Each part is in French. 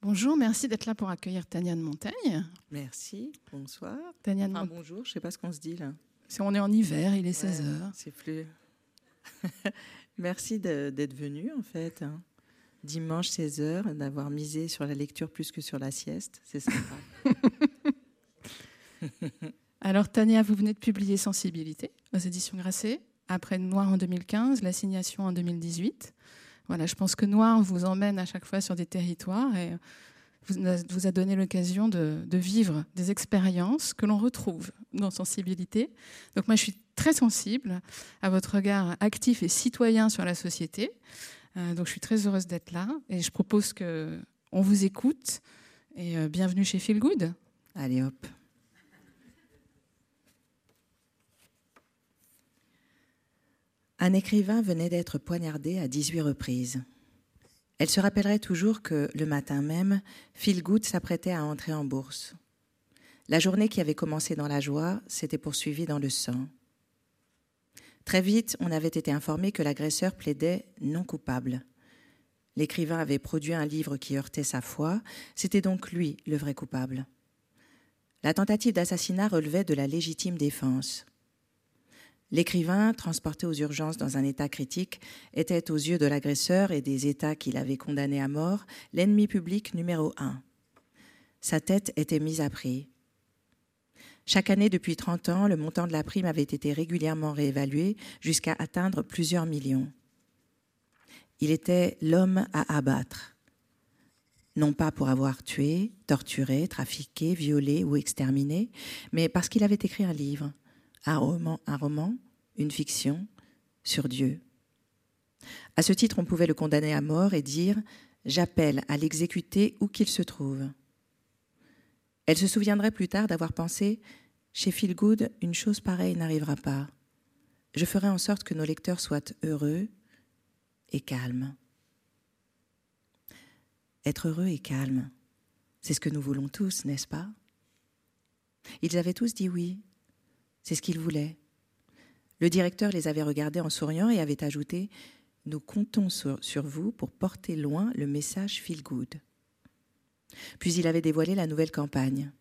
Bonjour, merci d'être là pour accueillir Tania de Montaigne. Merci, bonsoir. Tania de Enfin, Montaigne. bonjour, je ne sais pas ce qu'on se dit là. Si on est en hiver, il est 16h. C'est plus. Merci d'être venu en fait. hein. Dimanche 16h, d'avoir misé sur la lecture plus que sur la sieste, c'est sympa. Alors Tania, vous venez de publier Sensibilité aux éditions Grasset, après Noir en 2015, L'assignation en 2018. Voilà, je pense que Noir vous emmène à chaque fois sur des territoires et vous a, donné l'occasion de, de vivre des expériences que l'on retrouve dans Sensibilité. Donc moi, je suis très sensible à votre regard actif et citoyen sur la société. Euh, donc je suis très heureuse d'être là et je propose que on vous écoute et euh, bienvenue chez Feel Good. Allez hop. Un écrivain venait d'être poignardé à 18 reprises. Elle se rappellerait toujours que, le matin même, Phil Good s'apprêtait à entrer en bourse. La journée qui avait commencé dans la joie s'était poursuivie dans le sang. Très vite, on avait été informé que l'agresseur plaidait non coupable. L'écrivain avait produit un livre qui heurtait sa foi, c'était donc lui le vrai coupable. La tentative d'assassinat relevait de la légitime défense. L'écrivain, transporté aux urgences dans un état critique, était aux yeux de l'agresseur et des États qui l'avaient condamné à mort l'ennemi public numéro un. Sa tête était mise à prix. Chaque année depuis 30 ans, le montant de la prime avait été régulièrement réévalué jusqu'à atteindre plusieurs millions. Il était l'homme à abattre non pas pour avoir tué, torturé, trafiqué, violé ou exterminé, mais parce qu'il avait écrit un livre, un roman, un roman, une fiction sur Dieu. À ce titre, on pouvait le condamner à mort et dire J'appelle à l'exécuter où qu'il se trouve. Elle se souviendrait plus tard d'avoir pensé Chez Phil Good, une chose pareille n'arrivera pas. Je ferai en sorte que nos lecteurs soient heureux et calmes. Être heureux et calme, c'est ce que nous voulons tous, n'est-ce pas? Ils avaient tous dit oui. C'est ce qu'ils voulaient. Le directeur les avait regardés en souriant et avait ajouté Nous comptons sur, vous pour porter loin le message feel good. Puis il avait dévoilé la nouvelle campagne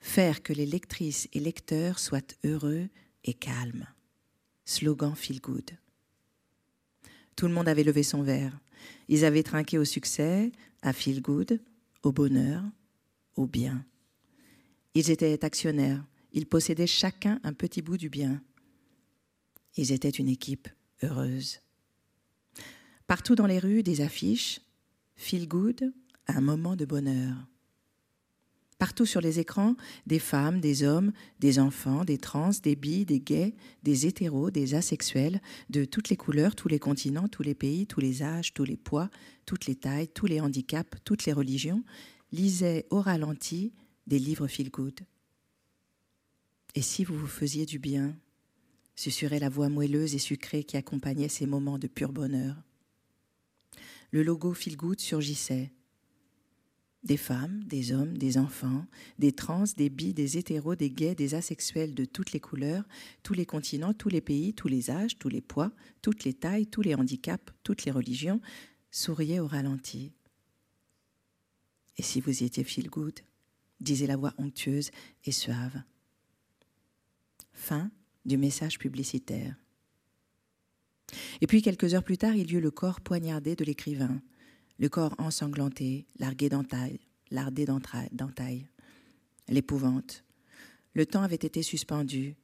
Faire que les lectrices et lecteurs soient heureux et calmes. Slogan feel good. Tout le monde avait levé son verre. Ils avaient trinqué au succès, à feel good, au bonheur, au bien. Ils étaient actionnaires. Ils possédaient chacun un petit bout du bien. Ils étaient une équipe heureuse. Partout dans les rues, des affiches. Feel good, un moment de bonheur. Partout sur les écrans, des femmes, des hommes, des enfants, des trans, des bi, des gays, des hétéros, des asexuels, de toutes les couleurs, tous les continents, tous les pays, tous les âges, tous les poids, toutes les tailles, tous les handicaps, toutes les religions, lisaient au ralenti des livres feel good. Et si vous vous faisiez du bien, susurrait la voix moelleuse et sucrée qui accompagnait ces moments de pur bonheur. Le logo feel good surgissait. Des femmes, des hommes, des enfants, des trans, des bi, des hétéros, des gays, des asexuels de toutes les couleurs, tous les continents, tous les pays, tous les âges, tous les poids, toutes les tailles, tous les handicaps, toutes les religions, souriaient au ralenti. Et si vous y étiez feel good disait la voix onctueuse et suave. Fin du message publicitaire. Et puis quelques heures plus tard, il y eut le corps poignardé de l'écrivain, le corps ensanglanté, largué d'entailles, lardé d'entailles, l'épouvante. Le temps avait été suspendu,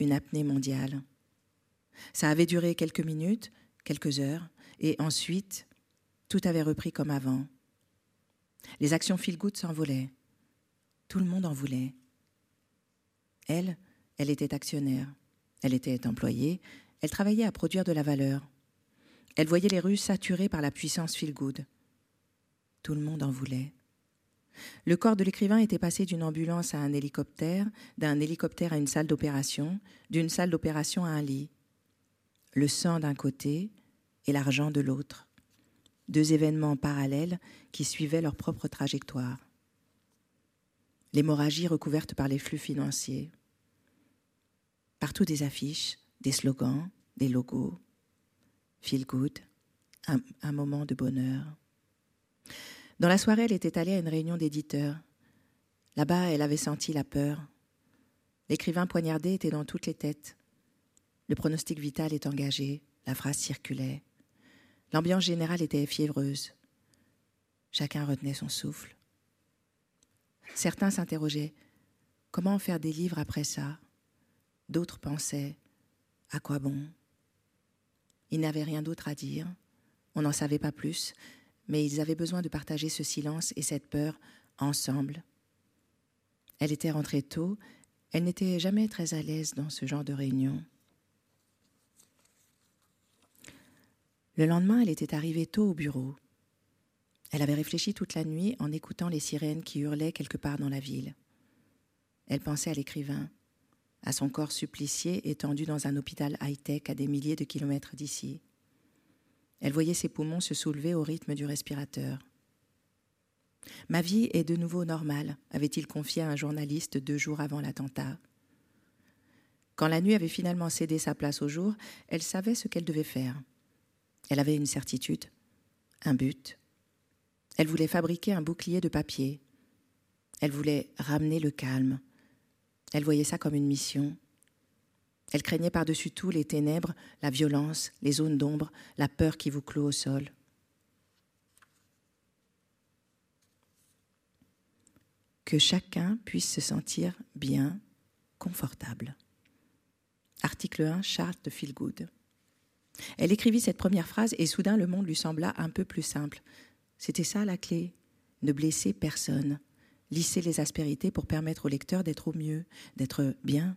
une apnée mondiale. Ça avait duré quelques minutes, quelques heures, et ensuite, tout avait repris comme avant. Les actions feel-good s'envolaient. Tout le monde en voulait. Elle, elle était actionnaire. Elle était employée. Elle travaillait à produire de la valeur. Elle voyait les rues saturées par la puissance feel-good. Tout le monde en voulait. Le corps de l'écrivain était passé d'une ambulance à un hélicoptère, d'un hélicoptère à une salle d'opération, d'une salle d'opération à un lit. Le sang d'un côté et l'argent de l'autre. Deux événements parallèles qui suivaient leur propre trajectoire. L'hémorragie recouverte par les flux financiers. Partout des affiches, des slogans, des logos. Feel good, un, moment de bonheur. Dans la soirée, elle était allée à une réunion d'éditeurs. Là-bas, elle avait senti la peur. L'écrivain poignardé était dans toutes les têtes. Le pronostic vital est engagé, la phrase circulait. L'ambiance générale était fiévreuse. Chacun retenait son souffle. Certains s'interrogeaient comment faire des livres après ça? D'autres pensaient à quoi bon? Ils n'avaient rien d'autre à dire, on n'en savait pas plus, mais ils avaient besoin de partager ce silence et cette peur ensemble. Elle était rentrée tôt, elle n'était jamais très à l'aise dans ce genre de réunion. Le lendemain, elle était arrivée tôt au bureau. Elle avait réfléchi toute la nuit en écoutant les sirènes qui hurlaient quelque part dans la ville. Elle pensait à l'écrivain, à son corps supplicié étendu dans un hôpital high-tech à des milliers de kilomètres d'ici. Elle voyait ses poumons se soulever au rythme du respirateur. Ma vie est de nouveau normale, avait-il confié à un journaliste deux jours avant l'attentat. Quand la nuit avait finalement cédé sa place au jour, elle savait ce qu'elle devait faire. Elle avait une certitude, un but. Elle voulait fabriquer un bouclier de papier. Elle voulait ramener le calme. Elle voyait ça comme une mission. Elle craignait par-dessus tout les ténèbres, la violence, les zones d'ombre, la peur qui vous clôt au sol. Que chacun puisse se sentir bien, confortable. Article 1, charte de Feelgood. Elle écrivit cette première phrase et soudain le monde lui sembla un peu plus simple. C'était ça la clé, ne blesser personne, lisser les aspérités pour permettre au lecteur d'être au mieux, d'être bien.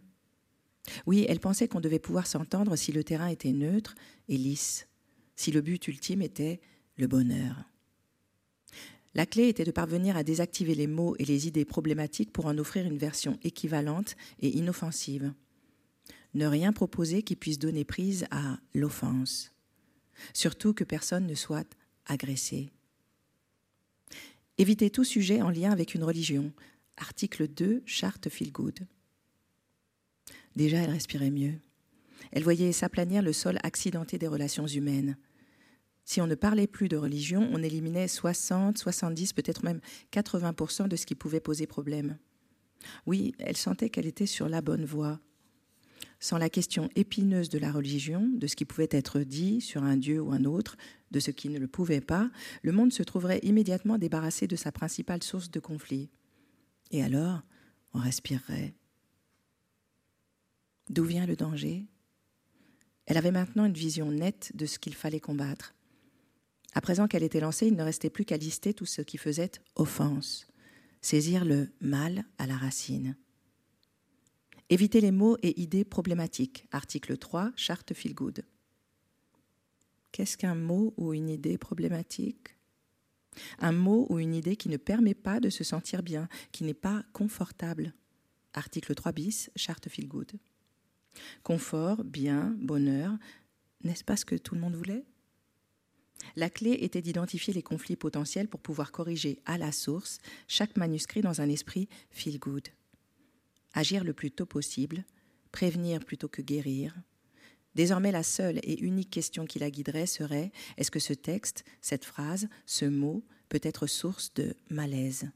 Oui, elle pensait qu'on devait pouvoir s'entendre si le terrain était neutre et lisse, si le but ultime était le bonheur. La clé était de parvenir à désactiver les mots et les idées problématiques pour en offrir une version équivalente et inoffensive ne rien proposer qui puisse donner prise à l'offense, surtout que personne ne soit agressé. Éviter tout sujet en lien avec une religion. Article 2, charte Feel. Déjà, elle respirait mieux. Elle voyait s'aplanir le sol accidenté des relations humaines. Si on ne parlait plus de religion, on éliminait 60, 70, peut-être même 80% de ce qui pouvait poser problème. Oui, elle sentait qu'elle était sur la bonne voie, sans la question épineuse de la religion, de ce qui pouvait être dit sur un Dieu ou un autre, de ce qui ne le pouvait pas, le monde se trouverait immédiatement débarrassé de sa principale source de conflit. Et alors, on respirerait. D'où vient le danger? Elle avait maintenant une vision nette de ce qu'il fallait combattre. À présent qu'elle était lancée, il ne restait plus qu'à lister tout ce qui faisait offense, saisir le mal à la racine. Éviter les mots et idées problématiques. Article 3, charte Feel Good. Qu'est-ce qu'un mot ou une idée problématique? Un mot ou une idée qui ne permet pas de se sentir bien, qui n'est pas confortable. Article 3 bis, charte Feel Good. Confort, bien, bonheur, n'est-ce pas ce que tout le monde voulait? La clé était d'identifier les conflits potentiels pour pouvoir corriger à la source chaque manuscrit dans un esprit feel good agir le plus tôt possible, prévenir plutôt que guérir. Désormais, la seule et unique question qui la guiderait serait est-ce que ce texte, cette phrase, ce mot peut être source de malaise?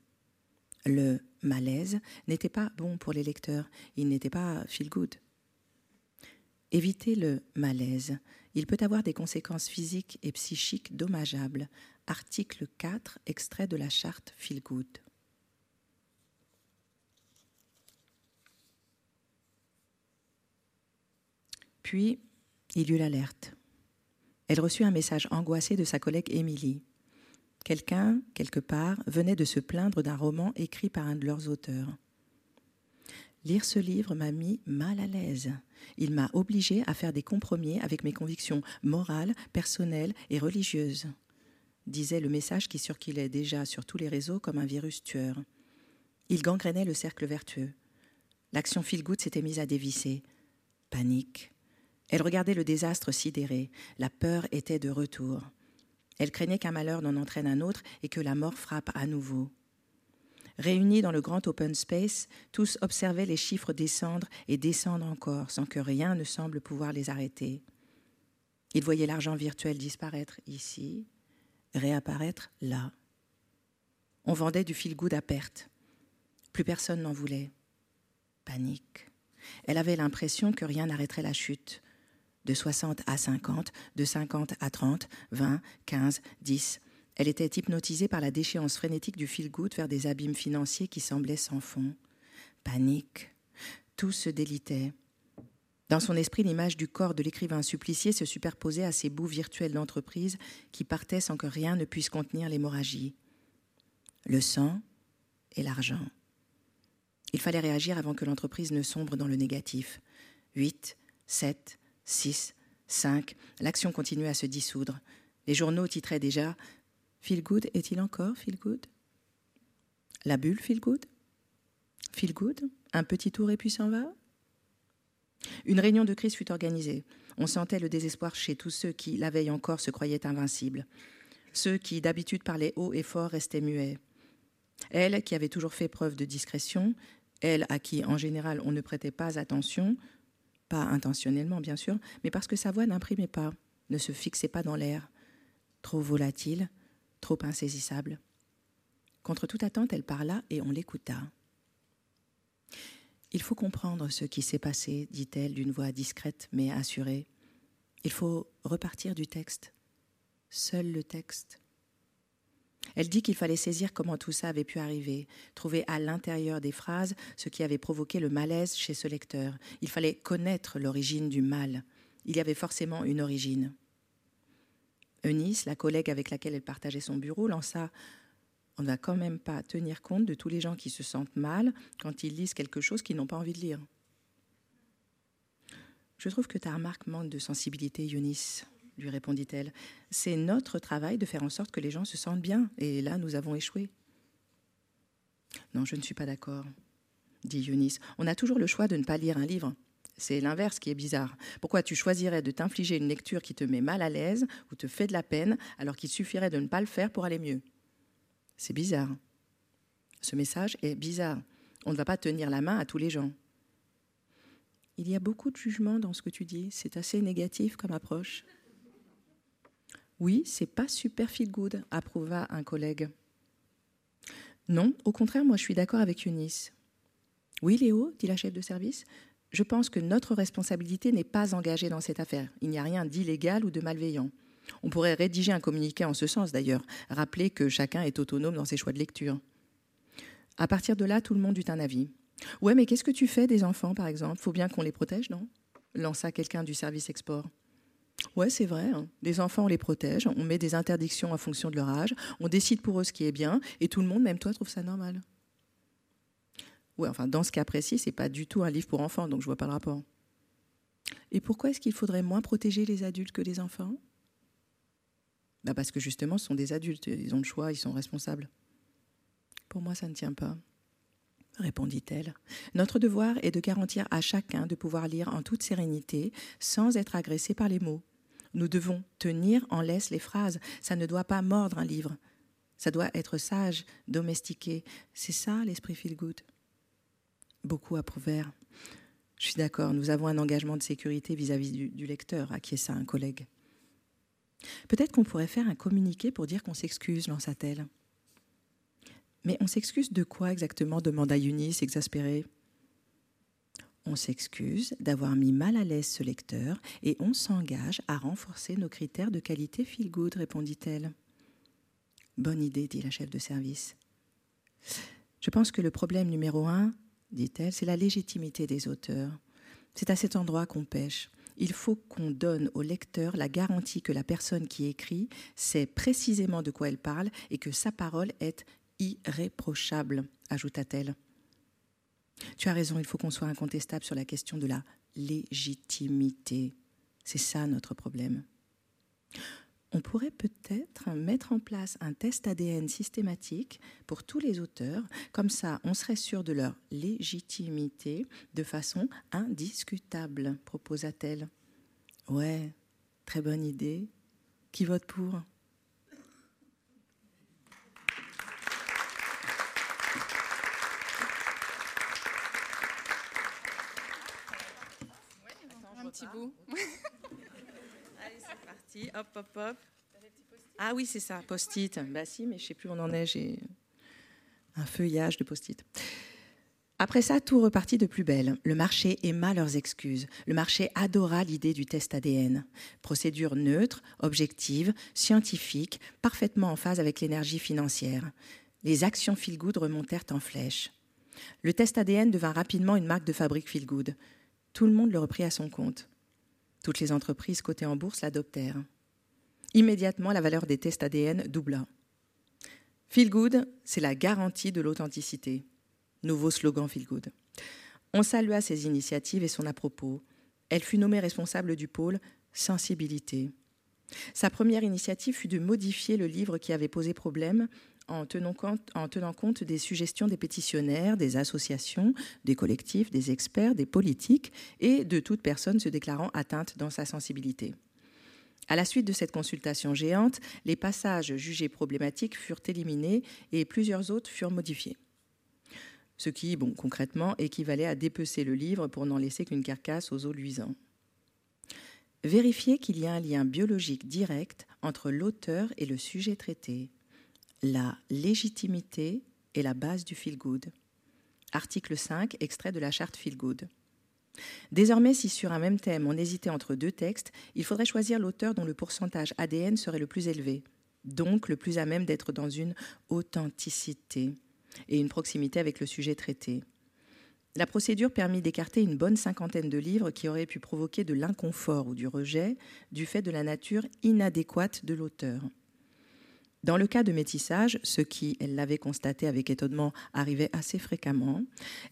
Le malaise n'était pas bon pour les lecteurs, il n'était pas feel good. Éviter le malaise. Il peut avoir des conséquences physiques et psychiques dommageables. Article 4, extrait de la charte Feel Good. Puis, il eut l'alerte. Elle reçut un message angoissé de sa collègue Émilie. Quelqu'un, quelque part, venait de se plaindre d'un roman écrit par un de leurs auteurs. Lire ce livre m'a mis mal à l'aise. Il m'a obligé à faire des compromis avec mes convictions morales, personnelles et religieuses, disait le message qui circulait déjà sur tous les réseaux comme un virus tueur. Il gangrénait le cercle vertueux. L'action feel-good s'était mise à dévisser. Panique, elle regardait le désastre sidéré. La peur était de retour. Elle craignait qu'un malheur n'en entraîne un autre et que la mort frappe à nouveau. Réunis dans le grand open space, tous observaient les chiffres descendre et descendre encore sans que rien ne semble pouvoir les arrêter. Ils voyaient l'argent virtuel disparaître ici, réapparaître là. On vendait du feel-good à perte. Plus personne n'en voulait. Panique. Elle avait l'impression que rien n'arrêterait la chute. De 60 à 50, de 50 à 30, 20, 15, 10. Elle était hypnotisée par la déchéance frénétique du feel-good vers des abîmes financiers qui semblaient sans fond. Panique. Tout se délitait. Dans son esprit, l'image du corps de l'écrivain supplicié se superposait à ces bouts virtuels d'entreprise qui partaient sans que rien ne puisse contenir l'hémorragie. Le sang et l'argent. Il fallait réagir avant que l'entreprise ne sombre dans le négatif. 8, 7, 6, 5. L'action continuait à se dissoudre. Les journaux titraient déjà Feel est-il encore feel La bulle Feel good? Un petit tour et puis s'en va? Une réunion de crise fut organisée. On sentait le désespoir chez tous ceux qui, la veille encore, se croyaient invincibles. Ceux qui, d'habitude, parlaient haut et fort, restaient muets. Elle, qui avait toujours fait preuve de discrétion, elle à qui en général on ne prêtait pas attention, pas intentionnellement bien sûr, mais parce que sa voix n'imprimait pas, ne se fixait pas dans l'air, trop volatile, trop insaisissable. Contre toute attente, elle parla et on l'écouta. Il faut comprendre ce qui s'est passé, dit-elle d'une voix discrète mais assurée. Il faut repartir du texte. Seul le texte. Elle dit qu'il fallait saisir comment tout ça avait pu arriver, trouver à l'intérieur des phrases ce qui avait provoqué le malaise chez ce lecteur. Il fallait connaître l'origine du mal. Il y avait forcément une origine. Eunice, la collègue avec laquelle elle partageait son bureau, lança On ne va quand même pas tenir compte de tous les gens qui se sentent mal quand ils lisent quelque chose qu'ils n'ont pas envie de lire. Je trouve que ta remarque manque de sensibilité, Eunice lui répondit-elle. C'est notre travail de faire en sorte que les gens se sentent bien, et là nous avons échoué. Non, je ne suis pas d'accord, dit Eunice. On a toujours le choix de ne pas lire un livre. C'est l'inverse qui est bizarre. Pourquoi tu choisirais de t'infliger une lecture qui te met mal à l'aise ou te fait de la peine alors qu'il suffirait de ne pas le faire pour aller mieux? C'est bizarre. Ce message est bizarre. On ne va pas tenir la main à tous les gens. Il y a beaucoup de jugement dans ce que tu dis. C'est assez négatif comme approche. Oui, c'est pas super feel good, approuva un collègue. Non, au contraire, moi je suis d'accord avec Eunice. Oui, Léo, dit la chef de service, je pense que notre responsabilité n'est pas engagée dans cette affaire. Il n'y a rien d'illégal ou de malveillant. On pourrait rédiger un communiqué en ce sens d'ailleurs, rappeler que chacun est autonome dans ses choix de lecture. À partir de là, tout le monde eut un avis. Ouais, mais qu'est-ce que tu fais des enfants, par exemple? Faut bien qu'on les protège, non? Lança quelqu'un du service export. Ouais, c'est vrai. Hein. Les enfants, on les protège, on met des interdictions en fonction de leur âge, on décide pour eux ce qui est bien, et tout le monde, même toi, trouve ça normal. Ouais, enfin, dans ce cas précis, c'est pas du tout un livre pour enfants, donc je vois pas le rapport. Et pourquoi est-ce qu'il faudrait moins protéger les adultes que les enfants? Bah Parce que justement, ce sont des adultes, ils ont le choix, ils sont responsables. Pour moi, ça ne tient pas répondit-elle. Notre devoir est de garantir à chacun de pouvoir lire en toute sérénité, sans être agressé par les mots. Nous devons tenir en laisse les phrases. Ça ne doit pas mordre un livre. Ça doit être sage, domestiqué. C'est ça l'esprit feel good. Beaucoup approuvèrent. Je suis d'accord, nous avons un engagement de sécurité vis-à-vis du, du, lecteur, acquiesça un collègue. Peut-être qu'on pourrait faire un communiqué pour dire qu'on s'excuse, lança-t-elle. Mais on s'excuse de quoi exactement? demanda Eunice, exaspérée. On s'excuse d'avoir mis mal à l'aise ce lecteur et on s'engage à renforcer nos critères de qualité feel good, répondit-elle. Bonne idée, dit la chef de service. Je pense que le problème numéro un, dit-elle, c'est la légitimité des auteurs. C'est à cet endroit qu'on pêche. Il faut qu'on donne au lecteur la garantie que la personne qui écrit sait précisément de quoi elle parle et que sa parole est irréprochable, ajouta-t-elle. Tu as raison, il faut qu'on soit incontestable sur la question de la légitimité. C'est ça notre problème. On pourrait peut-être mettre en place un test ADN systématique pour tous les auteurs, comme ça on serait sûr de leur légitimité de façon indiscutable, proposa-t-elle. Ouais, très bonne idée. Qui vote pour? Allez, c'est parti. Hop, hop, hop. Ah oui, c'est ça, post-it. Bah si, mais je sais plus où on en est. J'ai... un feuillage de post-it. Après ça, tout repartit de plus belle. Le marché aima leurs excuses. Le marché adora l'idée du test ADN. Procédure neutre, objective, scientifique, parfaitement en phase avec l'énergie financière. Les actions Feel Good remontèrent en flèche. Le test ADN devint rapidement une marque de fabrique Feel Good. Tout le monde le reprit à son compte. Toutes les entreprises cotées en bourse l'adoptèrent. Immédiatement, la valeur des tests ADN doubla. Feel Good, c'est la garantie de l'authenticité. Nouveau slogan Feel Good. On salua ses initiatives et son à-propos. Elle fut nommée responsable du pôle Sensibilité. Sa première initiative fut de modifier le livre qui avait posé problème en tenant, compte, des suggestions des pétitionnaires, des associations, des collectifs, des experts, des politiques et de toute personne se déclarant atteinte dans sa sensibilité. À la suite de cette consultation géante, les passages jugés problématiques furent éliminés et plusieurs autres furent modifiés. Ce qui, bon, concrètement, équivalait à dépecer le livre pour n'en laisser qu'une carcasse aux os luisants. Vérifier qu'il y a un lien biologique direct entre l'auteur et le sujet traité. La légitimité est la base du feel good. Article 5, extrait de la charte feel good. Désormais, si sur un même thème on hésitait entre deux textes, il faudrait choisir l'auteur dont le pourcentage ADN serait le plus élevé, donc le plus à même d'être dans une authenticité et une proximité avec le sujet traité. La procédure permit d'écarter une bonne cinquantaine de livres qui auraient pu provoquer de l'inconfort ou du rejet du fait de la nature inadéquate de l'auteur. Dans le cas de métissage, ce qui, elle l'avait constaté avec étonnement, arrivait assez fréquemment,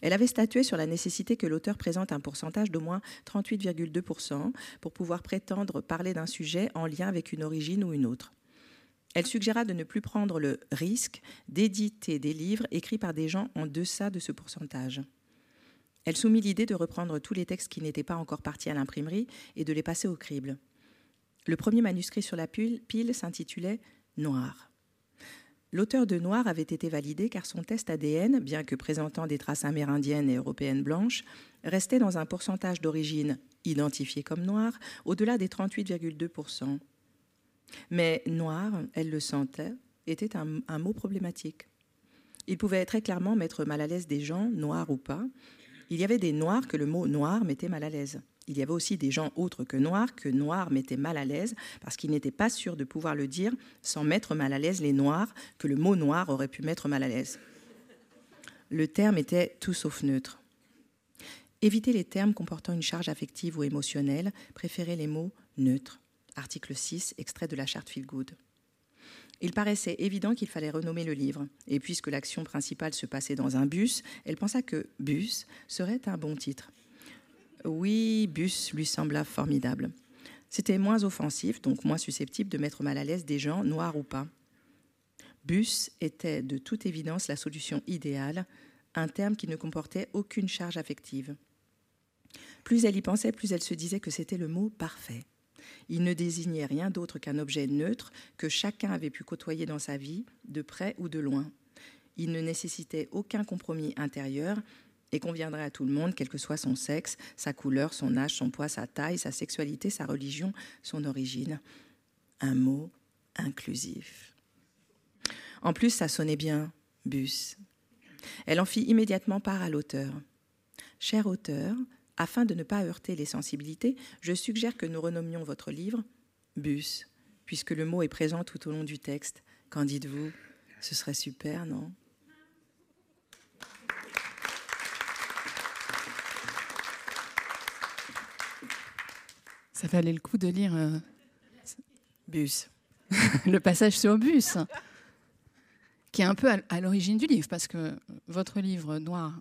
elle avait statué sur la nécessité que l'auteur présente un pourcentage d'au moins 38,2% pour pouvoir prétendre parler d'un sujet en lien avec une origine ou une autre. Elle suggéra de ne plus prendre le risque d'éditer des livres écrits par des gens en deçà de ce pourcentage. Elle soumit l'idée de reprendre tous les textes qui n'étaient pas encore partis à l'imprimerie et de les passer au crible. Le premier manuscrit sur la pile s'intitulait Noir. L'auteur de Noir avait été validé car son test ADN, bien que présentant des traces amérindiennes et européennes blanches, restait dans un pourcentage d'origine identifié comme noir au-delà des 38,2%. Mais noir, elle le sentait, était un, un, mot problématique. Il pouvait très clairement mettre mal à l'aise des gens, noirs ou pas. Il y avait des noirs que le mot noir mettait mal à l'aise il y avait aussi des gens autres que noirs que noir mettait mal à l'aise parce qu'ils n'étaient pas sûrs de pouvoir le dire sans mettre mal à l'aise les noirs que le mot noir aurait pu mettre mal à l'aise. Le terme était tout sauf neutre. Éviter les termes comportant une charge affective ou émotionnelle, préférer les mots neutres. Article 6, extrait de la charte Feel Good. Il paraissait évident qu'il fallait renommer le livre, et puisque l'action principale se passait dans un bus, elle pensa que bus serait un bon titre. Oui, bus lui sembla formidable. C'était moins offensif, donc moins susceptible de mettre mal à l'aise des gens, noirs ou pas. Bus était de toute évidence la solution idéale, un terme qui ne comportait aucune charge affective. Plus elle y pensait, plus elle se disait que c'était le mot parfait. Il ne désignait rien d'autre qu'un objet neutre que chacun avait pu côtoyer dans sa vie, de près ou de loin. Il ne nécessitait aucun compromis intérieur, et conviendrait à tout le monde, quel que soit son sexe, sa couleur, son âge, son poids, sa taille, sa sexualité, sa religion, son origine. Un mot inclusif. En plus, ça sonnait bien, bus. Elle en fit immédiatement part à l'auteur. Cher auteur, afin de ne pas heurter les sensibilités, je suggère que nous renommions votre livre Bus, puisque le mot est présent tout au long du texte. Qu'en dites-vous? Ce serait super, non? Ça valait le coup de lire euh, Bus. le passage sur Bus, qui est un peu à, l'origine du livre, parce que votre livre Noir,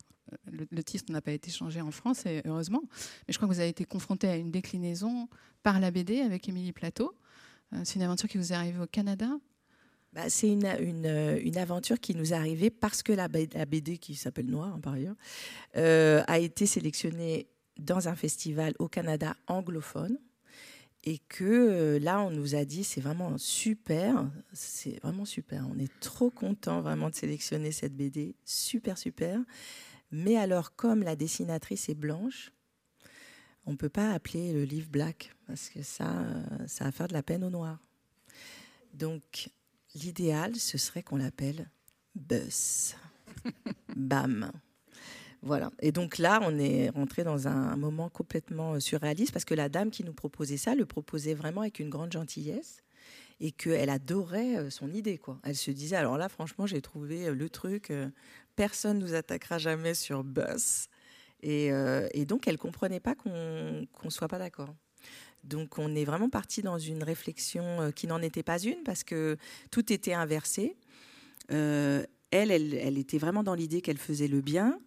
le, le titre n'a pas été changé en France, et heureusement, mais je crois que vous avez été confronté à une déclinaison par la BD avec Émilie Plateau. Euh, c'est une aventure qui vous est arrivée au Canada? Bah, c'est une, une, une, aventure qui nous est arrivée parce que la, la BD, qui s'appelle Noir hein, par ailleurs, euh, a été sélectionnée dans un festival au Canada anglophone et que euh, là, on nous a dit c'est vraiment super, c'est vraiment super. On est trop content vraiment de sélectionner cette BD, super super. Mais alors, comme la dessinatrice est blanche, on peut pas appeler le livre black parce que ça, euh, ça va faire de la peine au noir. Donc, l'idéal, ce serait qu'on l'appelle Buzz. Bam. Voilà. Et donc là, on est rentré dans un moment complètement surréaliste parce que la dame qui nous proposait ça le proposait vraiment avec une grande gentillesse et qu'elle adorait son idée. Elle se disait, alors là, franchement, j'ai trouvé le truc, personne ne nous attaquera jamais sur Bus. Et, donc, elle ne comprenait pas qu'on ne soit pas d'accord. Donc on est vraiment parti dans une réflexion euh, qui n'en était pas une parce que tout était inversé. Euh, elle, elle, était vraiment dans l'idée qu'elle faisait le bien,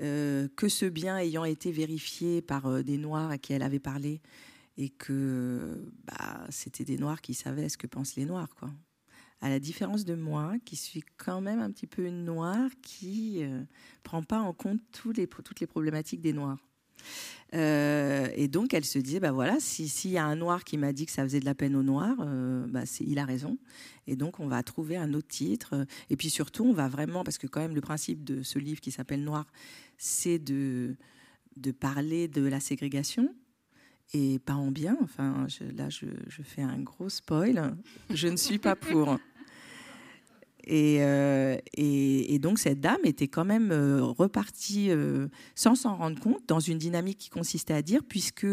euh, que ce bien ayant été vérifié par des Noirs à qui elle avait parlé et que bah, c'était des Noirs qui savaient ce que pensent les Noirs. Quoi. À la différence de moi, qui suis quand même un petit peu une Noire qui ne prend pas en compte toutes les problématiques des Noirs. Euh, et donc, elle se disait, bah voilà, s'il y a un noir qui m'a dit que ça faisait de la peine aux noirs, euh, bah il a raison. Et donc, on va trouver un autre titre. Et puis surtout, on va vraiment, parce que quand même, le principe de ce livre qui s'appelle Noir, c'est de, de parler de la ségrégation et pas en bien. Enfin, là, je, je, fais un gros spoil. Je ne suis pas pour. Euh, et, donc cette dame était quand même euh, repartie euh, sans s'en rendre compte dans une dynamique qui consistait à dire, puisque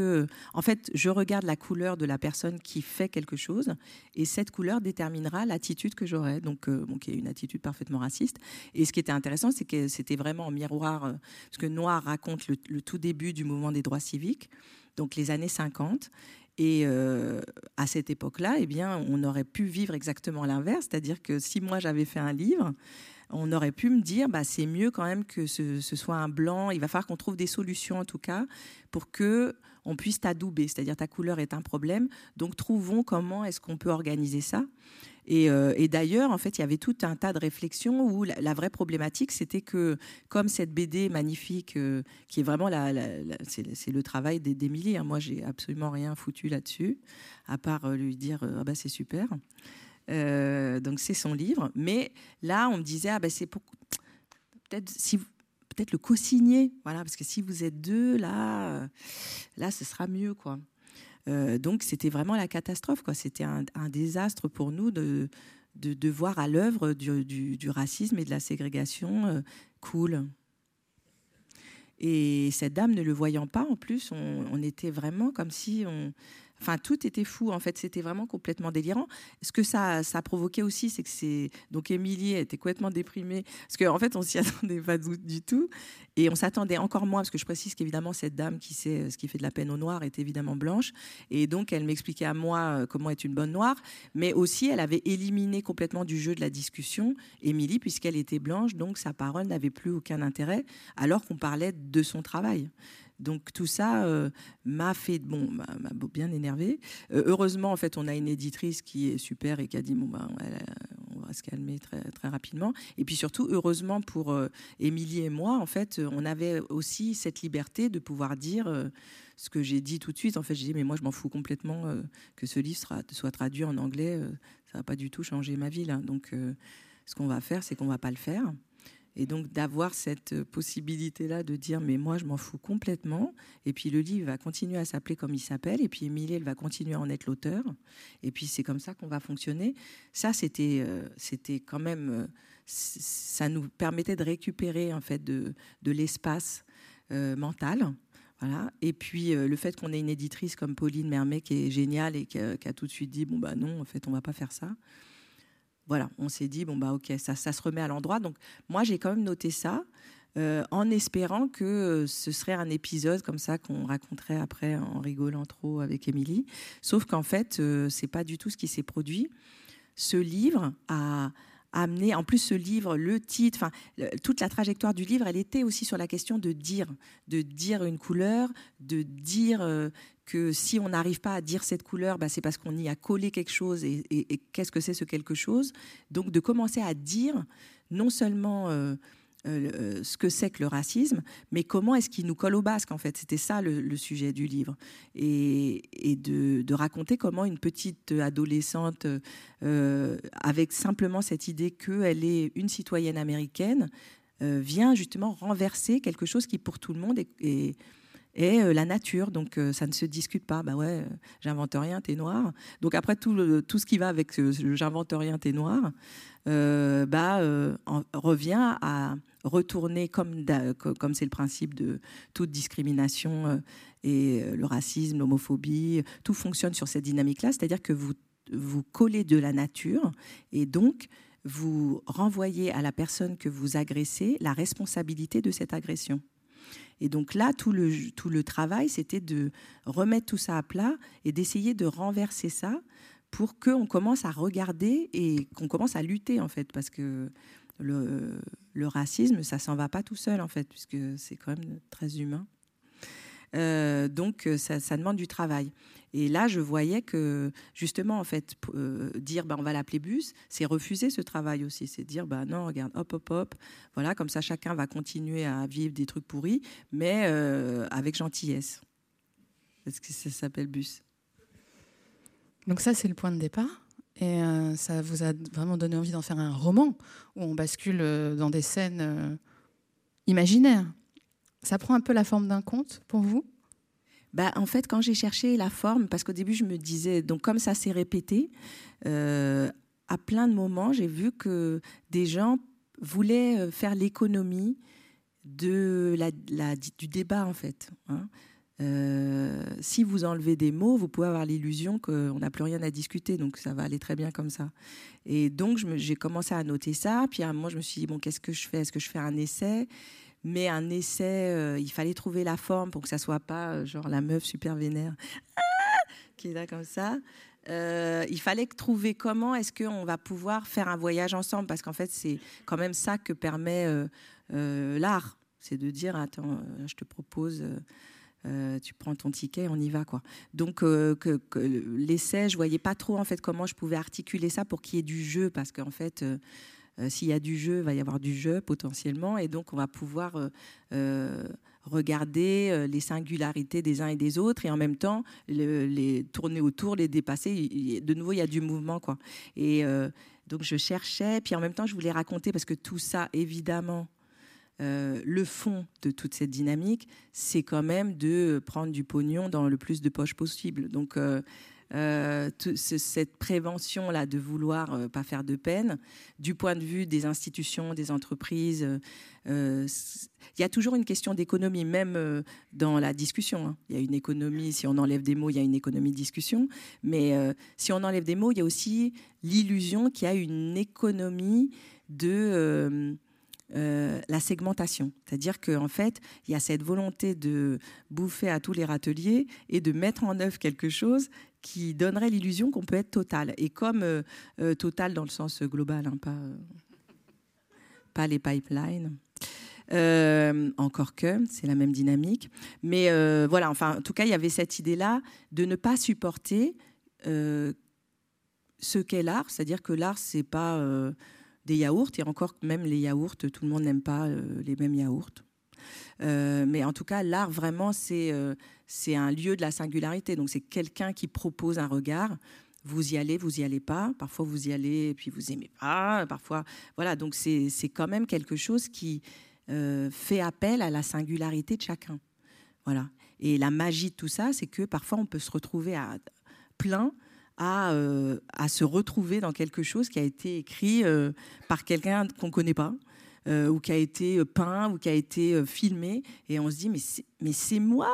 en fait je regarde la couleur de la personne qui fait quelque chose, et cette couleur déterminera l'attitude que j'aurai. Donc qui est une attitude parfaitement raciste. Et ce qui était intéressant, c'est que c'était vraiment en miroir, parce que Noir raconte le tout début du mouvement des droits civiques donc les années 50. Et euh, à cette époque-là, eh bien, on aurait pu vivre exactement l'inverse, c'est-à-dire que si moi j'avais fait un livre, on aurait pu me dire, bah, c'est mieux quand même que ce, soit un blanc. Il va falloir qu'on trouve des solutions en tout cas pour que on puisse t'adouber, c'est-à-dire ta couleur est un problème. Donc trouvons comment est-ce qu'on peut organiser ça. Euh, et, d'ailleurs, en fait, il y avait tout un tas de réflexions où la, vraie problématique, c'était que, comme cette BD magnifique, euh, qui est vraiment la, c'est le travail d'Émilie, hein, moi, j'ai absolument rien foutu là-dessus, à part euh, lui dire ah bah c'est super. donc c'est son livre, mais là, on me disait ah bah c'est peut-être si peut-être le co-signer, voilà, parce que si vous êtes deux, là, là, ce sera mieux, quoi. Euh, donc c'était vraiment la catastrophe. Quoi. C'était un, désastre pour nous de, de, voir à l'œuvre du, racisme et de la ségrégation euh, cool. Et cette dame ne le voyant pas, en plus, on, on était vraiment comme si on, Enfin, tout était fou. En fait, c'était vraiment complètement délirant. Ce que ça, ça a provoqué aussi, c'est que c'est donc Émilie était complètement déprimée parce qu'en en fait, on s'y attendait pas du tout, et on s'attendait encore moins parce que je précise qu'évidemment cette dame qui sait euh, ce qui fait de la peine au noir est évidemment blanche, et donc elle m'expliquait à moi euh, comment être une bonne noire, mais aussi elle avait éliminé complètement du jeu de la discussion Émilie puisqu'elle était blanche, donc sa parole n'avait plus aucun intérêt, alors qu'on parlait de son travail. Donc tout ça euh, m'a fait bon, m'a bien énervé. Euh, heureusement, en fait, on a une éditrice qui est super et qui a dit bon ben, on va se calmer très très rapidement. Et puis surtout, heureusement pour euh, Émilie et moi, en fait, on avait aussi cette liberté de pouvoir dire ce que j'ai dit tout de suite. En fait, j'ai dit mais moi je m'en fous complètement que ce livre soit traduit en anglais. ça va pas du tout changer ma vie là. Donc ce qu'on va faire, c'est qu'on va pas le faire. Et donc d'avoir cette possibilité-là de dire mais moi je m'en fous complètement. Et puis le livre va continuer à s'appeler comme il s'appelle. Et puis Émilie elle va continuer à en être l'auteur. Et puis c'est comme ça qu'on va fonctionner. Ça c'était euh, c'était quand même euh, ça nous permettait de récupérer en fait de, de l'espace euh, mental. Voilà. Et puis le fait qu'on ait une éditrice comme Pauline Mermet qui est géniale et qui qui a, tout de suite dit bon bah non en fait on va pas faire ça voilà, on s'est dit, bon, bah, ok, ça, ça se remet à l'endroit. Donc, moi, j'ai quand même noté ça. Euh, en espérant que euh, ce serait un épisode comme ça qu'on raconterait après en rigolant trop avec Émilie. Sauf qu'en fait, euh, c'est pas du tout ce qui s'est produit. Ce livre a amené, en plus ce livre, le titre, enfin toute la trajectoire du livre, elle était aussi sur la question de dire, de dire une couleur, de dire que si on n'arrive pas à dire cette couleur, bah, c'est parce qu'on y a collé quelque chose et, qu'est-ce que c'est ce quelque chose. Donc de commencer à dire non seulement euh, euh, euh, ce que c'est que le racisme, mais comment est-ce qu'il nous colle au basque en fait? C'était ça le, sujet du livre. Et, de, raconter comment une petite adolescente, avec simplement cette idée qu'elle est une citoyenne américaine, vient justement renverser quelque chose qui pour tout le monde est euh, la nature. Donc euh, ça ne se discute pas. Bah ouais, euh, j'invente rien, t'es noir. Donc après tout, tout ce qui va avec j'invente rien, t'es noir, bah, revient à, retourner comme comme c'est le principe de toute discrimination et le racisme, l'homophobie, tout fonctionne sur cette dynamique-là, c'est-à-dire que vous vous collez de la nature et donc vous renvoyez à la personne que vous agressez la responsabilité de cette agression. Et donc là, tout le, tout le travail, c'était de remettre tout ça à plat et d'essayer de renverser ça pour qu'on commence à regarder et qu'on commence à lutter, en fait, parce que le, racisme, ça s'en va pas tout seul, en fait, puisque c'est quand même très humain. Euh, donc, ça, ça, demande du travail. Et là, je voyais que justement, en fait, euh, dire bah, on va l'appeler bus, c'est refuser ce travail aussi. C'est dire bah non, regarde, hop, hop, hop, voilà, comme ça, chacun va continuer à vivre des trucs pourris, mais euh, avec gentillesse. Parce que ça s'appelle bus. Donc ça, c'est le point de départ. Et euh, ça vous a vraiment donné envie d'en faire un roman où on bascule dans des scènes imaginaires. Ça prend un peu la forme d'un conte pour vous? Bah, en fait, quand j'ai cherché la forme, parce qu'au début, je me disais, donc comme ça s'est répété, euh, à plein de moments, j'ai vu que des gens voulaient euh, faire l'économie de la, du débat, en fait. Hein. Euh, si vous enlevez des mots, vous pouvez avoir l'illusion qu'on n'a plus rien à discuter, donc ça va aller très bien comme ça. Et donc, j'ai commencé à noter ça, puis à un moment, je me suis dit, bon, qu'est-ce que je fais? Est-ce que je fais un essai? Mais un essai, euh, il fallait trouver la forme pour que ça soit pas euh, genre la meuf super vénère qui est là comme ça. Il fallait trouver comment est-ce qu'on va pouvoir faire un voyage ensemble parce qu'en fait c'est quand même ça que permet l'art, c'est de dire attends, je te propose. Tu prends ton ticket, on y va quoi. Donc que, que l'essai, je voyais pas trop en fait comment je pouvais articuler ça pour qu'il y ait du jeu parce qu'en fait euh, s'il y a du jeu, il va y avoir du jeu potentiellement, et donc on va pouvoir euh, euh, regarder les singularités des uns et des autres, et en même temps les tourner autour, les dépasser. De nouveau, il y a du mouvement, quoi. Et donc je cherchais, puis en même temps, je voulais raconter parce que tout ça, évidemment. Le fond de toute cette dynamique, c'est quand même de prendre du pognon dans le plus de poches possible. Donc, euh, cette prévention-là de vouloir euh, pas faire de peine, du point de vue des institutions, des entreprises, euh, il y a toujours une question d'économie, même dans la discussion. Hein. Il y a une économie, si on enlève des mots, il y a une économie de discussion, mais si on enlève des mots, il y a aussi l'illusion qu'il y a une économie de... la segmentation. C'est-à-dire qu'en fait, il y a cette volonté de bouffer à tous les râteliers et de mettre en œuvre quelque chose qui donnerait l'illusion qu'on peut être total. Et comme euh, euh, total dans le sens global, hein, pas, euh, pas les pipelines. encore que, c'est la même dynamique. Mais voilà, enfin, en tout cas, il y avait cette idée-là de ne pas supporter ce qu'est l'art, c'est-à-dire que l'art, c'est pas des yaourts, et encore même les yaourts, tout le monde n'aime pas les mêmes yaourts. mais en tout cas, l'art, vraiment, c'est c'est un lieu de la singularité. Donc c'est quelqu'un qui propose un regard. Vous y allez, vous y allez pas. Parfois vous y allez et puis vous aimez pas. Parfois, voilà. Donc c'est quand même quelque chose qui euh, fait appel à la singularité de chacun. Voilà. Et la magie de tout ça, c'est que parfois on peut se retrouver à plein à, euh, à se retrouver dans quelque chose qui a été écrit euh, par quelqu'un qu'on ne connaît pas. ou qui a été peint, ou qui a été filmé, et on se dit mais c'est moi,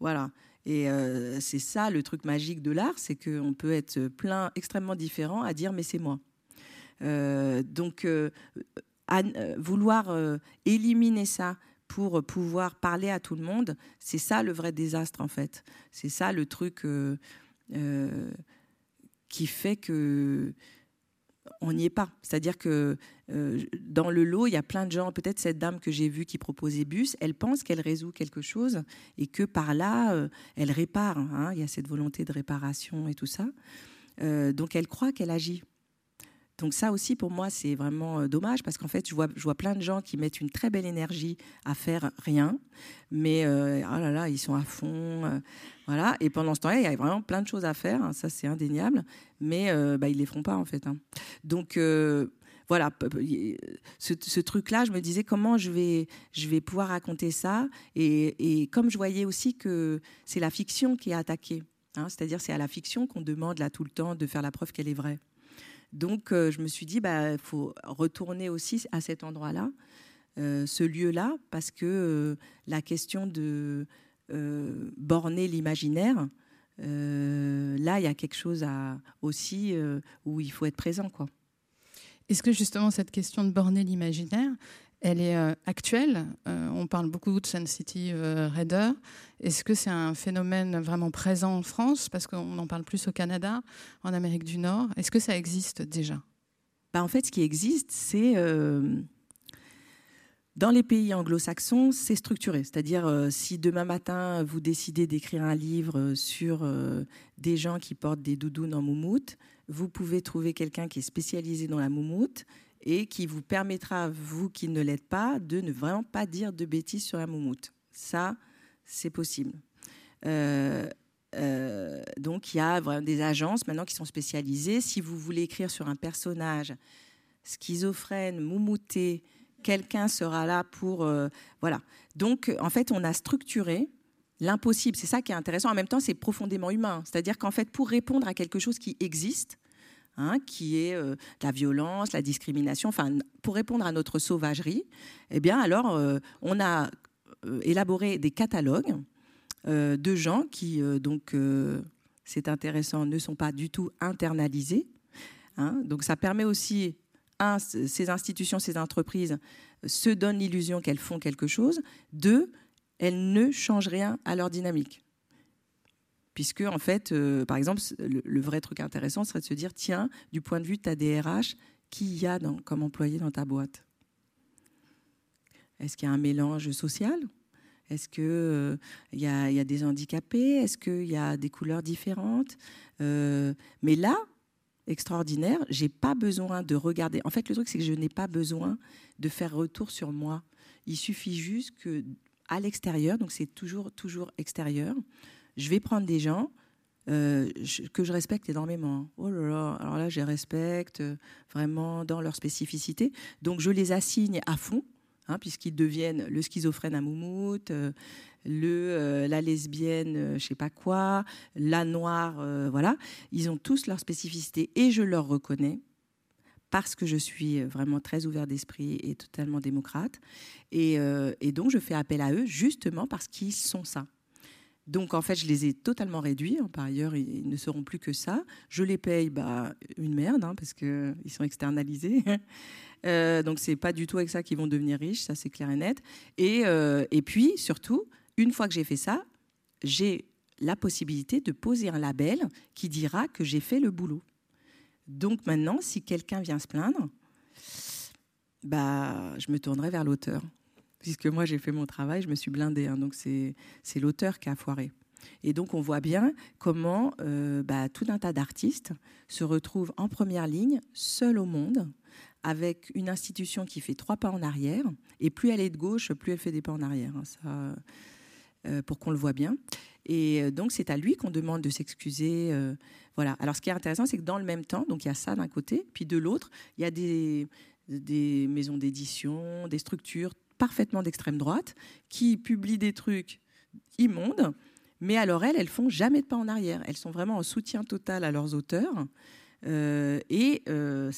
voilà. Et euh, c'est ça le truc magique de l'art, c'est qu'on peut être plein, extrêmement différent à dire mais c'est moi. Euh, donc euh, vouloir éliminer ça pour pouvoir parler à tout le monde, c'est ça le vrai désastre en fait. C'est ça le truc qui fait que on n'y est pas. C'est-à-dire que euh, dans le lot, il y a plein de gens, peut-être cette dame que j'ai vue qui proposait bus, elle pense qu'elle résout quelque chose et que par là, euh, elle répare. Hein. il y a cette volonté de réparation et tout ça. Euh, donc elle croit qu'elle agit. Donc ça aussi, pour moi, c'est vraiment euh, dommage parce qu'en fait, je vois, je vois plein de gens qui mettent une très belle énergie à faire rien, mais euh, oh là là, ils sont à fond, euh, voilà. Et pendant ce temps-là, il y a vraiment plein de choses à faire, hein, ça c'est indéniable, mais bah, ils les font pas en fait. Hein. Donc voilà, ce, truc-là, je me disais comment je vais, je vais pouvoir raconter ça, et, et comme je voyais aussi que c'est la fiction qui est attaquée, hein, c'est-à-dire c'est à la fiction qu'on demande là tout le temps de faire la preuve qu'elle est vraie. Donc, euh, je me suis dit, il bah, faut retourner aussi à cet endroit-là. ce lieu-là parce que la question de borner l'imaginaire, là, il y a quelque chose aussi où il faut être présent. Est-ce que justement cette question de borner l'imaginaire, elle est euh, actuelle. Euh, on parle beaucoup de sensitive euh, reader. Est-ce que c'est un phénomène vraiment présent en France? Parce qu'on en parle plus au Canada, en Amérique du Nord. Est-ce que ça existe déjà? Bah, En fait, ce qui existe, c'est. dans les pays anglo-saxons, c'est structuré. C'est-à-dire, si demain matin, vous décidez d'écrire un livre sur des gens qui portent des doudounes en moumoute, vous pouvez trouver quelqu'un qui est spécialisé dans la moumoute et qui vous permettra, vous qui ne l'êtes pas, de ne vraiment pas dire de bêtises sur la moumoute. Ça, c'est possible. Euh, euh, donc il y a vraiment des agences maintenant qui sont spécialisées. Si vous voulez écrire sur un personnage schizophrène, moumouté, quelqu'un sera là pour... Euh, voilà. Donc en fait, on a structuré l'impossible. C'est ça qui est intéressant. En même temps, c'est profondément humain. C'est-à-dire qu'en fait, pour répondre à quelque chose qui existe, Hein, qui est euh, la violence, la discrimination, enfin, pour répondre à notre sauvagerie, eh bien, alors, euh, on a euh, élaboré des catalogues de gens qui, donc, c'est intéressant, ne sont pas du tout internalisés. Hein. donc, ça permet aussi, un, ces institutions, ces entreprises se donnent l'illusion qu'elles font quelque chose. Deux, elles ne changent rien à leur dynamique puisque en fait, euh, par exemple, le, vrai truc intéressant serait de se dire, tiens, du point de vue de ta DRH, qui y a comme employé dans ta boîte? Est-ce qu'il y a un mélange social? Est-ce qu'il euh, y, a des handicapés? Est-ce qu'il y a des couleurs différentes? Euh, Mais là, extraordinaire, j'ai pas besoin de regarder. En fait, le truc, c'est que je n'ai pas besoin de faire retour sur moi. Il suffit juste que à l'extérieur, donc c'est toujours toujours extérieur, je vais prendre des gens euh, que je respecte énormément. Oh là là, alors là, je les respecte euh, vraiment dans leur spécificité. Donc, je les assigne à fond, hein, puisqu'ils deviennent le schizophrène à moumoute, euh, le, la lesbienne, je sais pas quoi, la noire, voilà. Ils ont tous leur spécificité et je leur reconnais parce que je suis vraiment très ouvert d'esprit et totalement démocrate. Et donc, je fais appel à eux justement parce qu'ils sont ça. Donc en fait, je les ai totalement réduits. Par ailleurs, ils ne seront plus que ça. Je les paye bah, une merde hein, parce qu'ils sont externalisés. euh, donc c'est pas du tout avec ça qu'ils vont devenir riches, ça c'est clair et net. Et, euh, et puis surtout, une fois que j'ai fait ça, j'ai la possibilité de poser un label qui dira que j'ai fait le boulot. Donc maintenant, si quelqu'un vient se plaindre, bah, je me tournerai vers l'auteur puisque moi j'ai fait mon travail, je me suis blindée. Hein, donc c'est l'auteur qui a foiré. Et donc on voit bien comment euh, bah, tout un tas d'artistes se retrouvent en première ligne, seuls au monde, avec une institution qui fait trois pas en arrière. Et plus elle est de gauche, plus elle fait des pas en arrière. Hein, ça, euh, pour qu'on le voit bien. Et euh, donc c'est à lui qu'on demande de s'excuser. voilà. Alors ce qui est intéressant, c'est que dans le même temps, donc il y a ça d'un côté, puis de l'autre, il y a des, des maisons d'édition, des structures parfaitement d'extrême droite, qui publient des trucs immondes, mais alors elles, elles font jamais de pas en arrière. Elles sont vraiment en soutien total à leurs auteurs. Euh, et euh,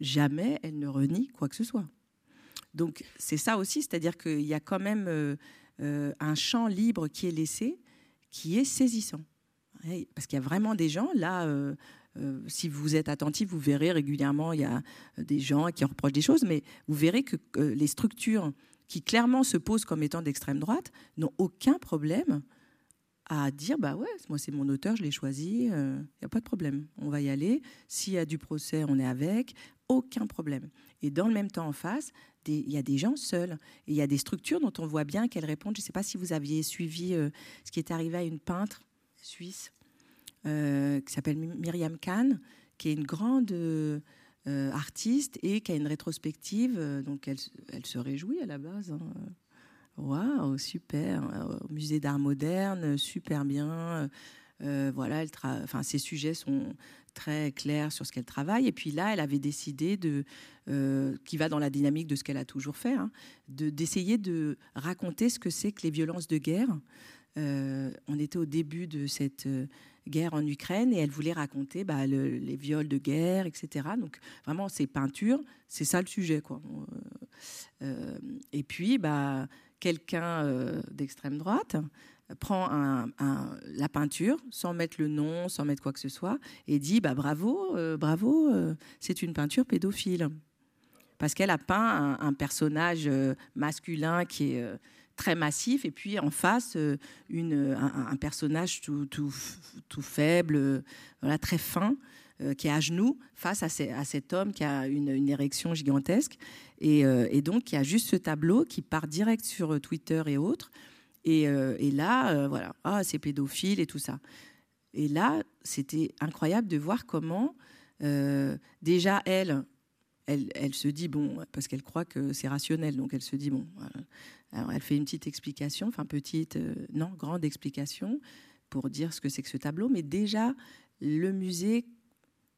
jamais elles ne renient quoi que ce soit. Donc c'est ça aussi, c'est-à-dire qu'il y a quand même euh, un champ libre qui est laissé, qui est saisissant. Parce qu'il y a vraiment des gens, là, euh, si vous êtes attentif, vous verrez régulièrement, il y a euh, des gens qui reprochent des choses, mais vous verrez que les structures qui clairement se posent comme étant d'extrême droite n'ont aucun problème à dire bah ouais, moi c'est mon auteur, je l'ai choisi, il euh, n'y a pas de problème, on va y aller. S'il y a du procès, on est avec, aucun problème. Et dans le même temps en face, il y a des gens seuls. Et il y a des structures dont on voit bien qu'elles répondent. Je ne sais pas si vous aviez suivi ce qui est arrivé à une peintre suisse qui s'appelle Myriam Khan, qui est une grande euh, artiste et qui a une rétrospective. Euh, donc elle, se réjouit à la base. Hein. Waouh, super. Au musée d'art moderne, super bien. voilà, elle enfin, ses sujets sont très clairs sur ce qu'elle travaille. Et puis là, elle avait décidé de, qui va dans la dynamique de ce qu'elle a toujours fait, hein, de d'essayer de raconter ce que c'est que les violences de guerre. On était au début de cette guerre en Ukraine et elle voulait raconter bah, les viols de guerre, etc. Donc vraiment, ces peintures, c'est ça le sujet. Quoi. et puis, bah, quelqu'un d'extrême droite prend la peinture sans mettre le nom, sans mettre quoi que ce soit, et dit bah, bravo, bravo, c'est une peinture pédophile. Parce qu'elle a peint un, personnage masculin qui est très massif, et puis en face, une, un, personnage tout, tout, tout faible, voilà, très fin, euh, qui est à genoux face à, cet homme qui a une, érection gigantesque. Euh, et, donc, il y a juste ce tableau qui part direct sur euh, Twitter et autres. Et, là, voilà, ah, c'est pédophile et tout ça. Et là, c'était incroyable de voir comment, déjà, elle, elle, se dit, bon, parce qu'elle croit que c'est rationnel, donc elle se dit, bon, elle fait une petite explication, enfin petite, non, grande explication pour dire ce que c'est que ce tableau, mais déjà, le musée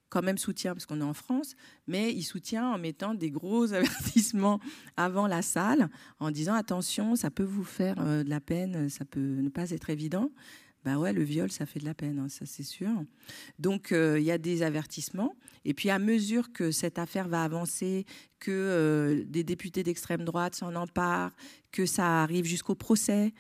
quand même soutient parce qu'on est en France, mais il soutient en mettant des gros avertissements avant la salle, en disant attention, ça peut vous faire euh, de la peine, ça peut ne pas être évident. Ben ouais, le viol, ça fait de la peine, hein, ça c'est sûr. Donc euh, il y a des avertissements. Et puis à mesure que cette affaire va avancer, que euh, des députés d'extrême droite s'en emparent, que ça arrive jusqu'au procès,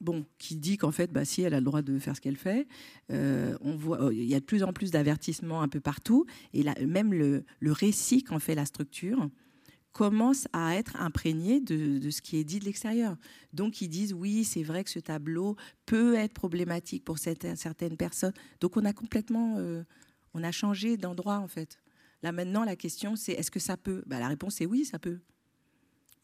bon, qui dit qu'en fait, bah, si elle a le droit de faire ce qu'elle fait, euh, on voit, il y a de plus en plus d'avertissements un peu partout, et même le, récit qu'en fait la structure commence à être imprégné de, ce qui est dit de l'extérieur. Donc ils disent oui, c'est vrai que ce tableau peut être problématique pour certaines personnes. Donc on a complètement, euh, on a changé d'endroit en fait. Là maintenant, la question c'est est-ce que ça peut? Bah, La réponse est oui, ça peut.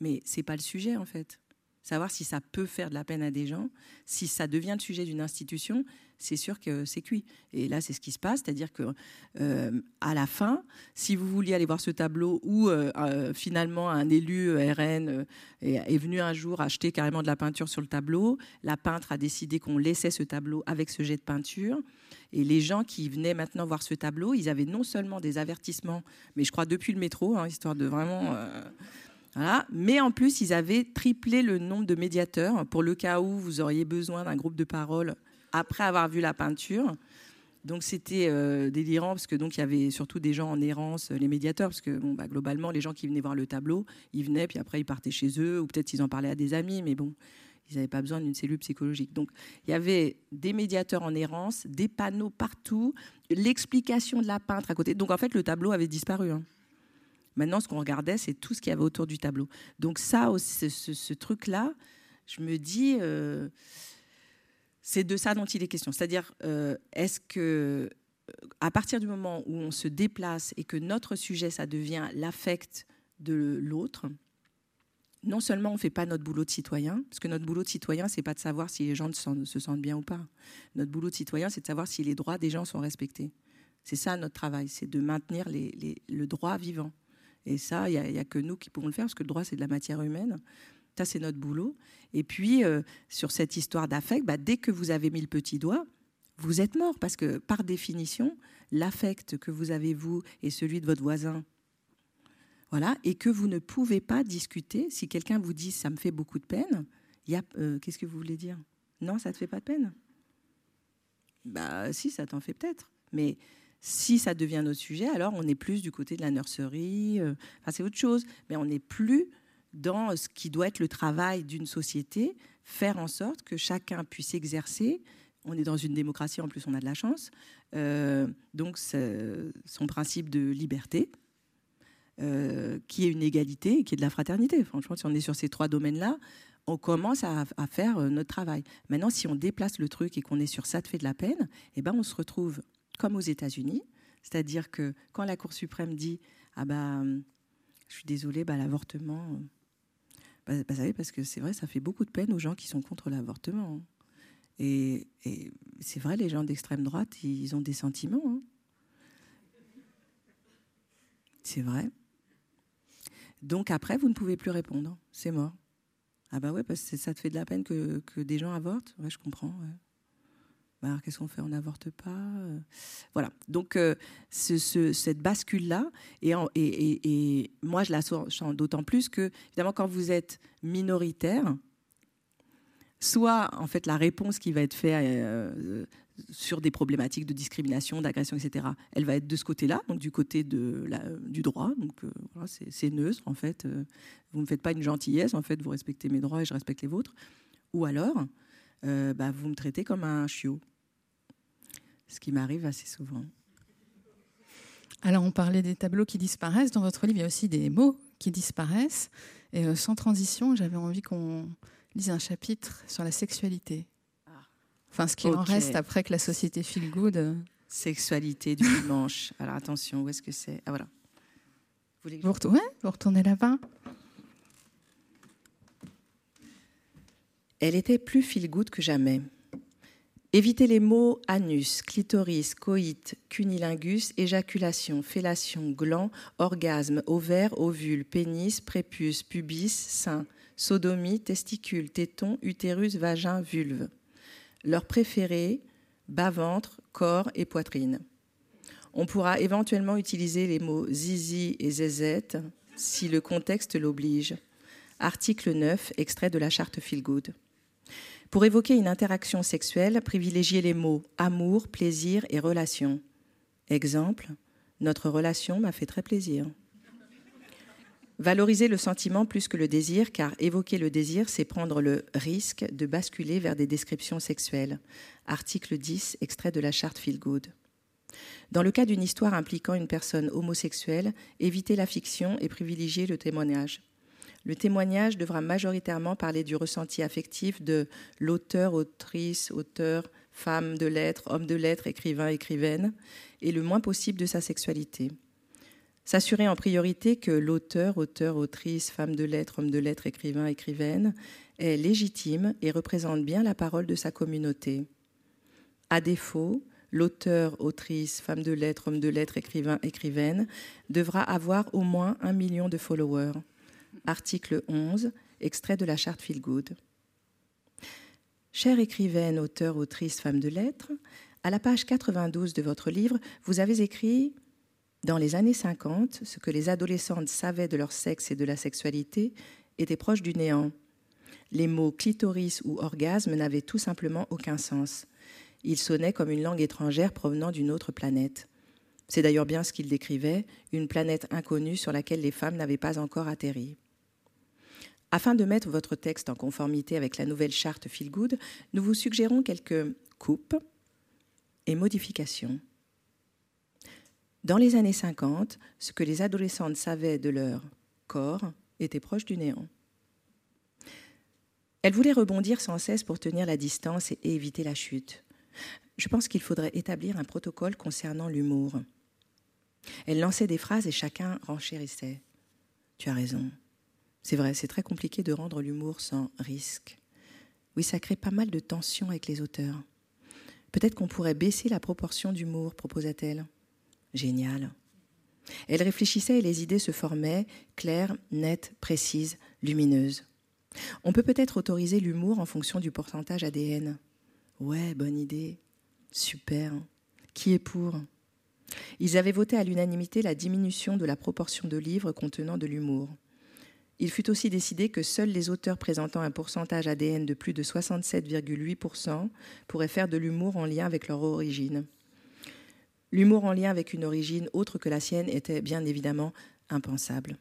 Mais c'est pas le sujet en fait savoir si ça peut faire de la peine à des gens, si ça devient le sujet d'une institution, c'est sûr que c'est cuit. Et là, c'est ce qui se passe, c'est-à-dire que euh, à la fin, si vous vouliez aller voir ce tableau où euh, euh, finalement un élu RN est, venu un jour acheter carrément de la peinture sur le tableau, la peintre a décidé qu'on laissait ce tableau avec ce jet de peinture. Et les gens qui venaient maintenant voir ce tableau, ils avaient non seulement des avertissements, mais je crois depuis le métro, hein, histoire de vraiment mais en plus, ils avaient triplé le nombre de médiateurs pour le cas où vous auriez besoin d'un groupe de parole après avoir vu la peinture. Donc c'était euh, délirant parce que donc il y avait surtout des gens en errance, les médiateurs, parce que bah, globalement les gens qui venaient voir le tableau, ils venaient puis après ils partaient chez eux ou peut-être ils en parlaient à des amis, mais bon ils n'avaient pas besoin d'une cellule psychologique. Donc il y avait des médiateurs en errance, des panneaux partout, l'explication de la peintre à côté. Donc en fait le tableau avait disparu. Hein. Maintenant, ce qu'on regardait, c'est tout ce qu'il y avait autour du tableau. Donc ça, ce, ce, truc-là, je me dis, euh, c'est de ça dont il est question. C'est-à-dire, euh, est-ce que à partir du moment où on se déplace et que notre sujet, ça devient l'affect de l'autre, non seulement on ne fait pas notre boulot de citoyen, parce que notre boulot de citoyen, c'est pas de savoir si les gens se sentent bien ou pas. Notre boulot de citoyen, c'est de savoir si les droits des gens sont respectés. C'est ça notre travail, c'est de maintenir le droit vivant. Et ça, il n'y a, que nous qui pouvons le faire, parce que le droit, c'est de la matière humaine. Ça, c'est notre boulot. Et puis, euh, sur cette histoire d'affect, bah, dès que vous avez mis le petit doigt, vous êtes mort, parce que par définition, l'affect que vous avez, vous, et celui de votre voisin, voilà, et que vous ne pouvez pas discuter. Si quelqu'un vous dit ça me fait beaucoup de peine, euh, qu'est-ce que vous voulez dire? Non, ça te fait pas de peine? Bah, si, ça t'en fait peut-être. Mais si ça devient notre sujet, alors on est plus du côté de la nurserie, euh, enfin c'est autre chose, mais on n'est plus dans ce qui doit être le travail d'une société, faire en sorte que chacun puisse exercer. On est dans une démocratie, en plus on a de la chance, euh, donc son principe de liberté, euh, qui est une égalité et qui est de la fraternité. Franchement, si on est sur ces trois domaines-là, on commence à, faire notre travail. Maintenant, si on déplace le truc et qu'on est sur ça te fait de la peine, eh ben, on se retrouve comme aux États-Unis, c'est-à-dire que quand la Cour suprême dit ah bah je suis désolée, bah, l'avortement, bah, bah, savez, parce que c'est vrai, ça fait beaucoup de peine aux gens qui sont contre l'avortement. Hein. Et, c'est vrai, les gens d'extrême droite, ils ont des sentiments. Hein. C'est vrai. Donc après, vous ne pouvez plus répondre. C'est mort. Ah bah ouais, parce que ça te fait de la peine que, des gens avortent? Ouais, je comprends. Bah, qu'est-ce qu'on fait? On n'avorte pas euh. Voilà. Donc, euh, cette bascule-là, et, moi, je la sens d'autant plus que, évidemment, quand vous êtes minoritaire, soit, en fait, la réponse qui va être faite, euh, sur des problématiques de discrimination, d'agression, etc. Elle va être de ce côté-là, donc du côté de du droit. Donc voilà, c'est neutre en fait. Vous me faites pas une gentillesse, en fait, vous respectez mes droits et je respecte les vôtres. Ou alors, bah, vous me traitez comme un chiot, ce qui m'arrive assez souvent. Alors on parlait des tableaux qui disparaissent. Dans votre livre, il y a aussi des mots qui disparaissent. Et sans transition, j'avais envie qu'on lise un chapitre sur la sexualité. Enfin, ce qui en reste après que la société feel good. Euh. Sexualité du dimanche. Alors attention, où est-ce que c'est? Ah voilà. Vous, vous, retournez, vous retournez là-bas. Elle était plus feel good que jamais. Évitez les mots anus, clitoris, coït, cunilingus, éjaculation, fellation, gland, orgasme, ovaire, ovule, pénis, prépuce, pubis, sein, sodomie, testicule, téton, utérus, vagin, vulve leurs préférés, bas-ventre, corps et poitrine. On pourra éventuellement utiliser les mots zizi et zézette si le contexte l'oblige. Article 9, extrait de la charte Feel. Pour évoquer une interaction sexuelle, privilégiez les mots amour, plaisir et relation. Exemple, notre relation m'a fait très plaisir. Valoriser le sentiment plus que le désir, car évoquer le désir, c'est prendre le risque de basculer vers des descriptions sexuelles. Article 10, extrait de la charte Feel Good. Dans le cas d'une histoire impliquant une personne homosexuelle, évitez la fiction et privilégiez le témoignage. Le témoignage devra majoritairement parler du ressenti affectif de l'auteur, autrice, auteur, femme de lettres, homme de lettres, écrivain, écrivaine, et le moins possible de sa sexualité. S'assurer en priorité que l'auteur, auteur, autrice, femme de lettres, homme de lettres, écrivain, écrivaine est légitime et représente bien la parole de sa communauté. À défaut, l'auteur, autrice, femme de lettres, homme de lettres, écrivain, écrivaine devra avoir au moins un million de followers. Article 11, extrait de la charte Feel Good. Chère écrivaine, auteur, autrice, femme de lettres, à la page 92 de votre livre, vous avez écrit dans les années 50, ce que les adolescentes savaient de leur sexe et de la sexualité était proche du néant. Les mots clitoris ou orgasme n'avaient tout simplement aucun sens. Ils sonnaient comme une langue étrangère provenant d'une autre planète. C'est d'ailleurs bien ce qu'ils décrivaient, une planète inconnue sur laquelle les femmes n'avaient pas encore atterri. Afin de mettre votre texte en conformité avec la nouvelle charte Feel Good, nous vous suggérons quelques coupes et modifications. Dans les années 50, ce que les adolescentes savaient de leur corps était proche du néant. Elles voulaient rebondir sans cesse pour tenir la distance et éviter la chute. Je pense qu'il faudrait établir un protocole concernant l'humour. Elles lançaient des phrases et chacun renchérissait. Tu as raison. C'est vrai, c'est très compliqué de rendre l'humour sans risque. Oui, ça crée pas mal de tension avec les auteurs. Peut-être qu'on pourrait baisser la proportion d'humour, proposa-t-elle. Génial. Elle réfléchissait et les idées se formaient, claires, nettes, précises, lumineuses. On peut peut-être autoriser l'humour en fonction du pourcentage ADN. Ouais, bonne idée. Super. Qui est pour? Ils avaient voté à l'unanimité la diminution de la proportion de livres contenant de l'humour. Il fut aussi décidé que seuls les auteurs présentant un pourcentage ADN de plus de 67,8% pourraient faire de l'humour en lien avec leur origine. L'humour en lien avec une origine autre que la sienne était bien évidemment impensable.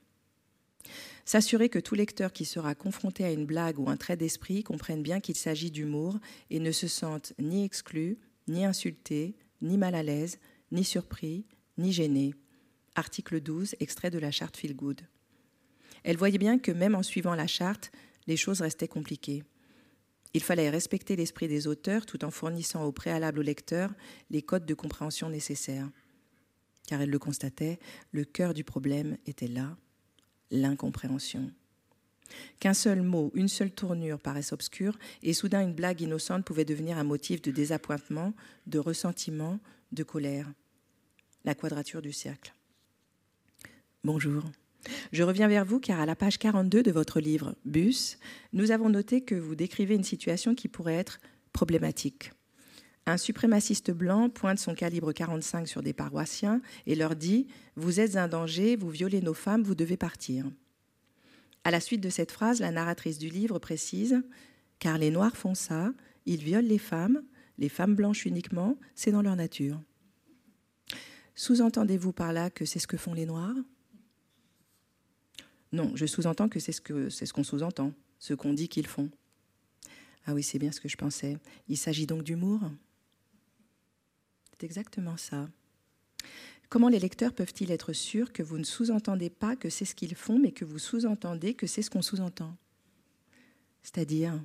S'assurer que tout lecteur qui sera confronté à une blague ou un trait d'esprit comprenne bien qu'il s'agit d'humour et ne se sente ni exclu, ni insulté, ni mal à l'aise, ni surpris, ni gêné. Article 12, extrait de la charte Feel. Elle voyait bien que même en suivant la charte, les choses restaient compliquées. Il fallait respecter l'esprit des auteurs tout en fournissant au préalable au lecteur les codes de compréhension nécessaires. Car elle le constatait, le cœur du problème était là, l'incompréhension. Qu'un seul mot, une seule tournure paraissent obscure, et soudain une blague innocente pouvait devenir un motif de désappointement, de ressentiment, de colère. La quadrature du cercle. Bonjour. Je reviens vers vous car à la page 42 de votre livre Bus, nous avons noté que vous décrivez une situation qui pourrait être problématique. Un suprémaciste blanc pointe son calibre 45 sur des paroissiens et leur dit Vous êtes un danger, vous violez nos femmes, vous devez partir. À la suite de cette phrase, la narratrice du livre précise Car les Noirs font ça, ils violent les femmes, les femmes blanches uniquement, c'est dans leur nature. Sous-entendez-vous par là que c'est ce que font les Noirs? Non, je sous-entends que c'est ce qu'on ce sous-entend, ce qu'on dit qu'ils font. Ah oui, c'est bien ce que je pensais. Il s'agit donc d'humour? C'est exactement ça. Comment les lecteurs peuvent-ils être sûrs que vous ne sous-entendez pas que c'est ce qu'ils font, mais que vous sous-entendez que c'est ce qu'on sous-entend? C'est-à-dire,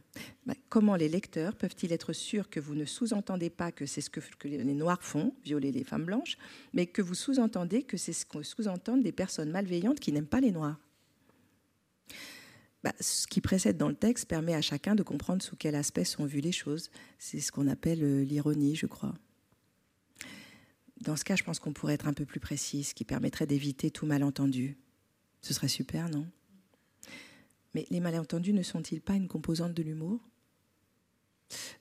bah, comment les lecteurs peuvent-ils être sûrs que vous ne sous-entendez pas que c'est ce que, les Noirs font, violer les femmes blanches, mais que vous sous-entendez que c'est ce qu'on sous-entendent des personnes malveillantes qui n'aiment pas les Noirs? Bah, ce qui précède dans le texte permet à chacun de comprendre sous quel aspect sont vues les choses. C'est ce qu'on appelle euh, l'ironie, je crois. Dans ce cas, je pense qu'on pourrait être un peu plus précis, ce qui permettrait d'éviter tout malentendu. Ce serait super, non? Mais les malentendus ne sont-ils pas une composante de l'humour?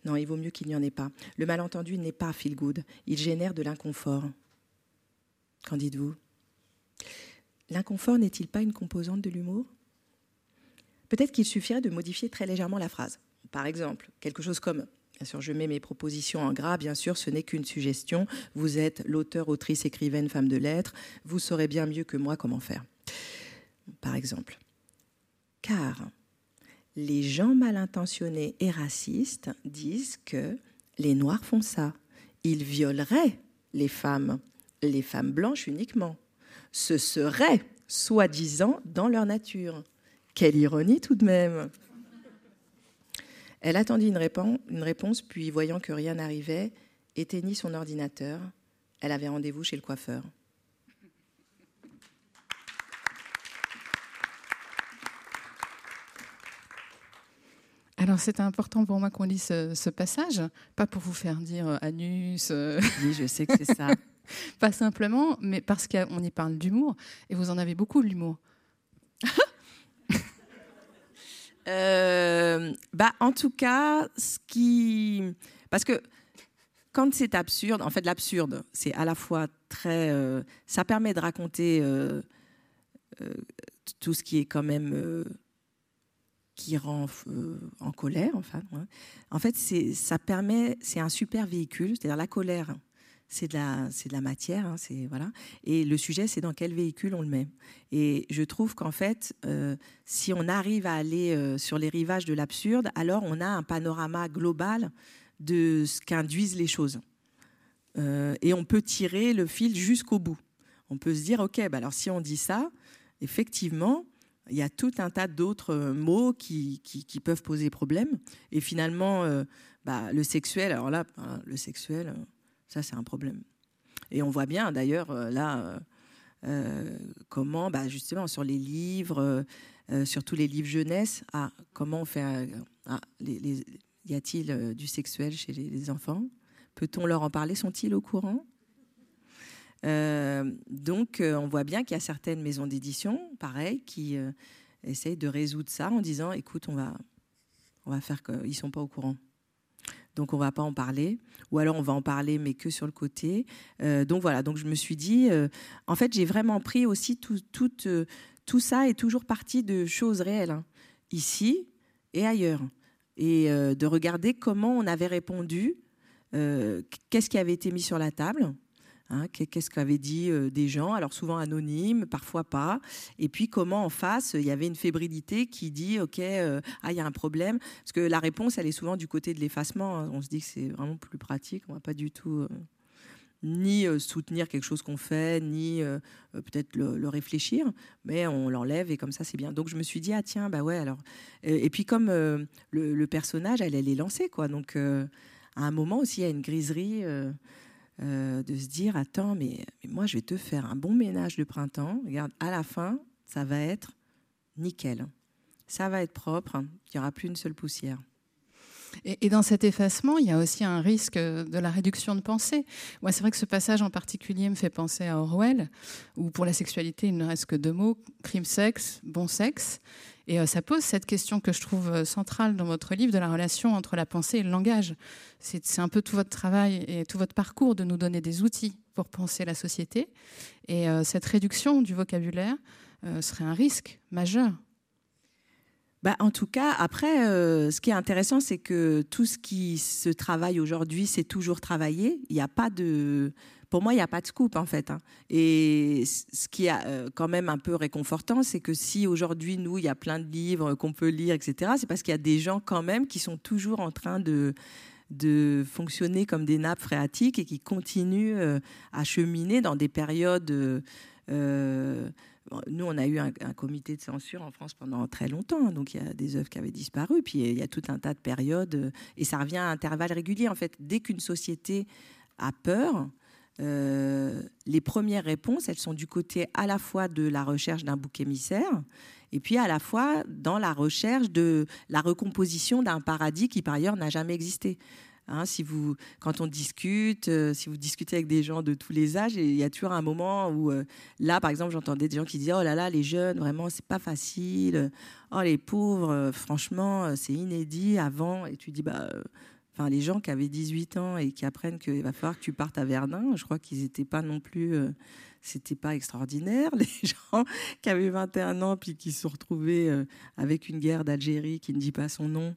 Non, il vaut mieux qu'il n'y en ait pas. Le malentendu n'est pas feel good, il génère de l'inconfort. Qu'en dites-vous? L'inconfort n'est-il pas une composante de l'humour? Peut-être qu'il suffirait de modifier très légèrement la phrase. Par exemple, quelque chose comme Bien sûr, je mets mes propositions en gras. Bien sûr, ce n'est qu'une suggestion. Vous êtes l'auteur, autrice, écrivaine, femme de lettres. Vous saurez bien mieux que moi comment faire. Par exemple. Car les gens mal intentionnés et racistes disent que les Noirs font ça. Ils violeraient les femmes, les femmes blanches uniquement. Ce serait, soi-disant, dans leur nature. Quelle ironie tout de même. Elle attendit une réponse, une réponse, puis voyant que rien n'arrivait, éteignit son ordinateur. Elle avait rendez-vous chez le coiffeur. Alors c'est important pour moi qu'on lise ce, passage, pas pour vous faire dire euh, anus. Euh, oui, je sais que c'est ça. pas simplement, mais parce qu'on y parle d'humour, et vous en avez beaucoup l'humour. Euh, bah, en tout cas, ce qui. Parce que quand c'est absurde, en fait, l'absurde, c'est à la fois très. Euh, ça permet de raconter euh, tout ce qui est quand même. qui rend en colère, enfin. En fait, ça permet. C'est un super véhicule, c'est-à-dire la colère c'est de la, matière, hein, c'est voilà. Et le sujet, c'est dans quel véhicule on le met. Et je trouve qu'en fait, euh, si on arrive à aller euh, sur les rivages de l'absurde, alors on a un panorama global de ce qu'induisent les choses. Euh, et on peut tirer le fil jusqu'au bout. On peut se dire, ok, bah alors si on dit ça, effectivement, il y a tout un tas d'autres mots qui, qui, peuvent poser problème. Et finalement, bah, le sexuel, alors là, hein, le sexuel ça, c'est un problème. Et on voit bien, d'ailleurs, euh, là, euh, euh, comment, bah, justement, sur les livres, surtout les livres jeunesse, ah, comment on fait. Ah, y a-t-il du sexuel chez les, enfants? Peut-on leur en parler? Sont-ils au courant? Donc, on voit bien qu'il y a certaines maisons d'édition, pareil, qui essayent de résoudre ça en disant, écoute, on va, on va faire qu'ils ne sont pas au courant donc on va pas en parler, ou alors on va en parler mais que sur le côté. Euh, donc voilà, donc je me suis dit, euh, en fait j'ai vraiment pris aussi tout, tout, euh, tout ça est toujours parti de choses réelles, hein, ici et ailleurs, et de regarder comment on avait répondu, qu'est-ce qui avait été mis sur la table, Hein, qu'est-ce qu'avaient dit euh, des gens, alors souvent anonymes, parfois pas. Et puis comment en face, il y avait une fébrilité qui dit, OK, euh, ah, il y a un problème. Parce que la réponse, elle est souvent du côté de l'effacement. Hein. On se dit que c'est vraiment plus pratique. On va pas du tout euh, ni soutenir quelque chose qu'on fait, ni peut-être le, réfléchir, mais on l'enlève et comme ça c'est bien. Donc je me suis dit ah tiens bah ouais alors et puis comme le, personnage elle elle est lancée quoi donc à un moment aussi il y a une griserie euh, de se dire attends, mais, moi je vais te faire un bon ménage de printemps. Regarde, à la fin, ça va être nickel. Ça va être propre. Il n'y aura plus une seule poussière. Et, dans cet effacement, il y a aussi un risque de la réduction de pensée. Moi, c'est vrai que ce passage en particulier me fait penser à Orwell, où pour la sexualité, il ne reste que deux mots crime, sexe, bon sexe. Et euh, ça pose cette question que je trouve euh, centrale dans votre livre de la relation entre la pensée et le langage. C'est un peu tout votre travail et tout votre parcours de nous donner des outils pour penser la société. Et euh, cette réduction du vocabulaire serait un risque majeur. Bah, en tout cas, après, ce qui est intéressant, c'est que tout ce qui se travaille aujourd'hui, c'est toujours travaillé. Il n'y a pas de, pour moi, il n'y a pas de scoop en fait. Hein. Et ce qui est euh, quand même un peu réconfortant, c'est que si aujourd'hui, nous, il y a plein de livres qu'on peut lire, etc., c'est parce qu'il y a des gens quand même qui sont toujours en train de, de fonctionner comme des nappes phréatiques et qui continuent euh, à cheminer dans des périodes. Euh, nous, on a eu un, comité de censure en France pendant très longtemps, donc il y a des œuvres qui avaient disparu, puis il y a tout un tas de périodes, et ça revient à intervalles réguliers. En fait, dès qu'une société a peur, euh, les premières réponses, elles sont du côté à la fois de la recherche d'un bouc émissaire, et puis à la fois dans la recherche de la recomposition d'un paradis qui par ailleurs n'a jamais existé. Hein, si vous, quand on discute, euh, si vous discutez avec des gens de tous les âges, il y a toujours un moment où, euh, là, par exemple, j'entendais des gens qui disaient Oh là là, les jeunes, vraiment, c'est pas facile. Oh, les pauvres, franchement, c'est inédit avant. Et tu dis Bah, Enfin, les gens qui avaient 18 ans et qui apprennent qu'il va falloir que tu partes à Verdun, je crois qu'ils n'étaient pas non plus. Euh, c'était pas extraordinaire. Les gens qui avaient 21 ans puis qui se sont retrouvés euh, avec une guerre d'Algérie qui ne dit pas son nom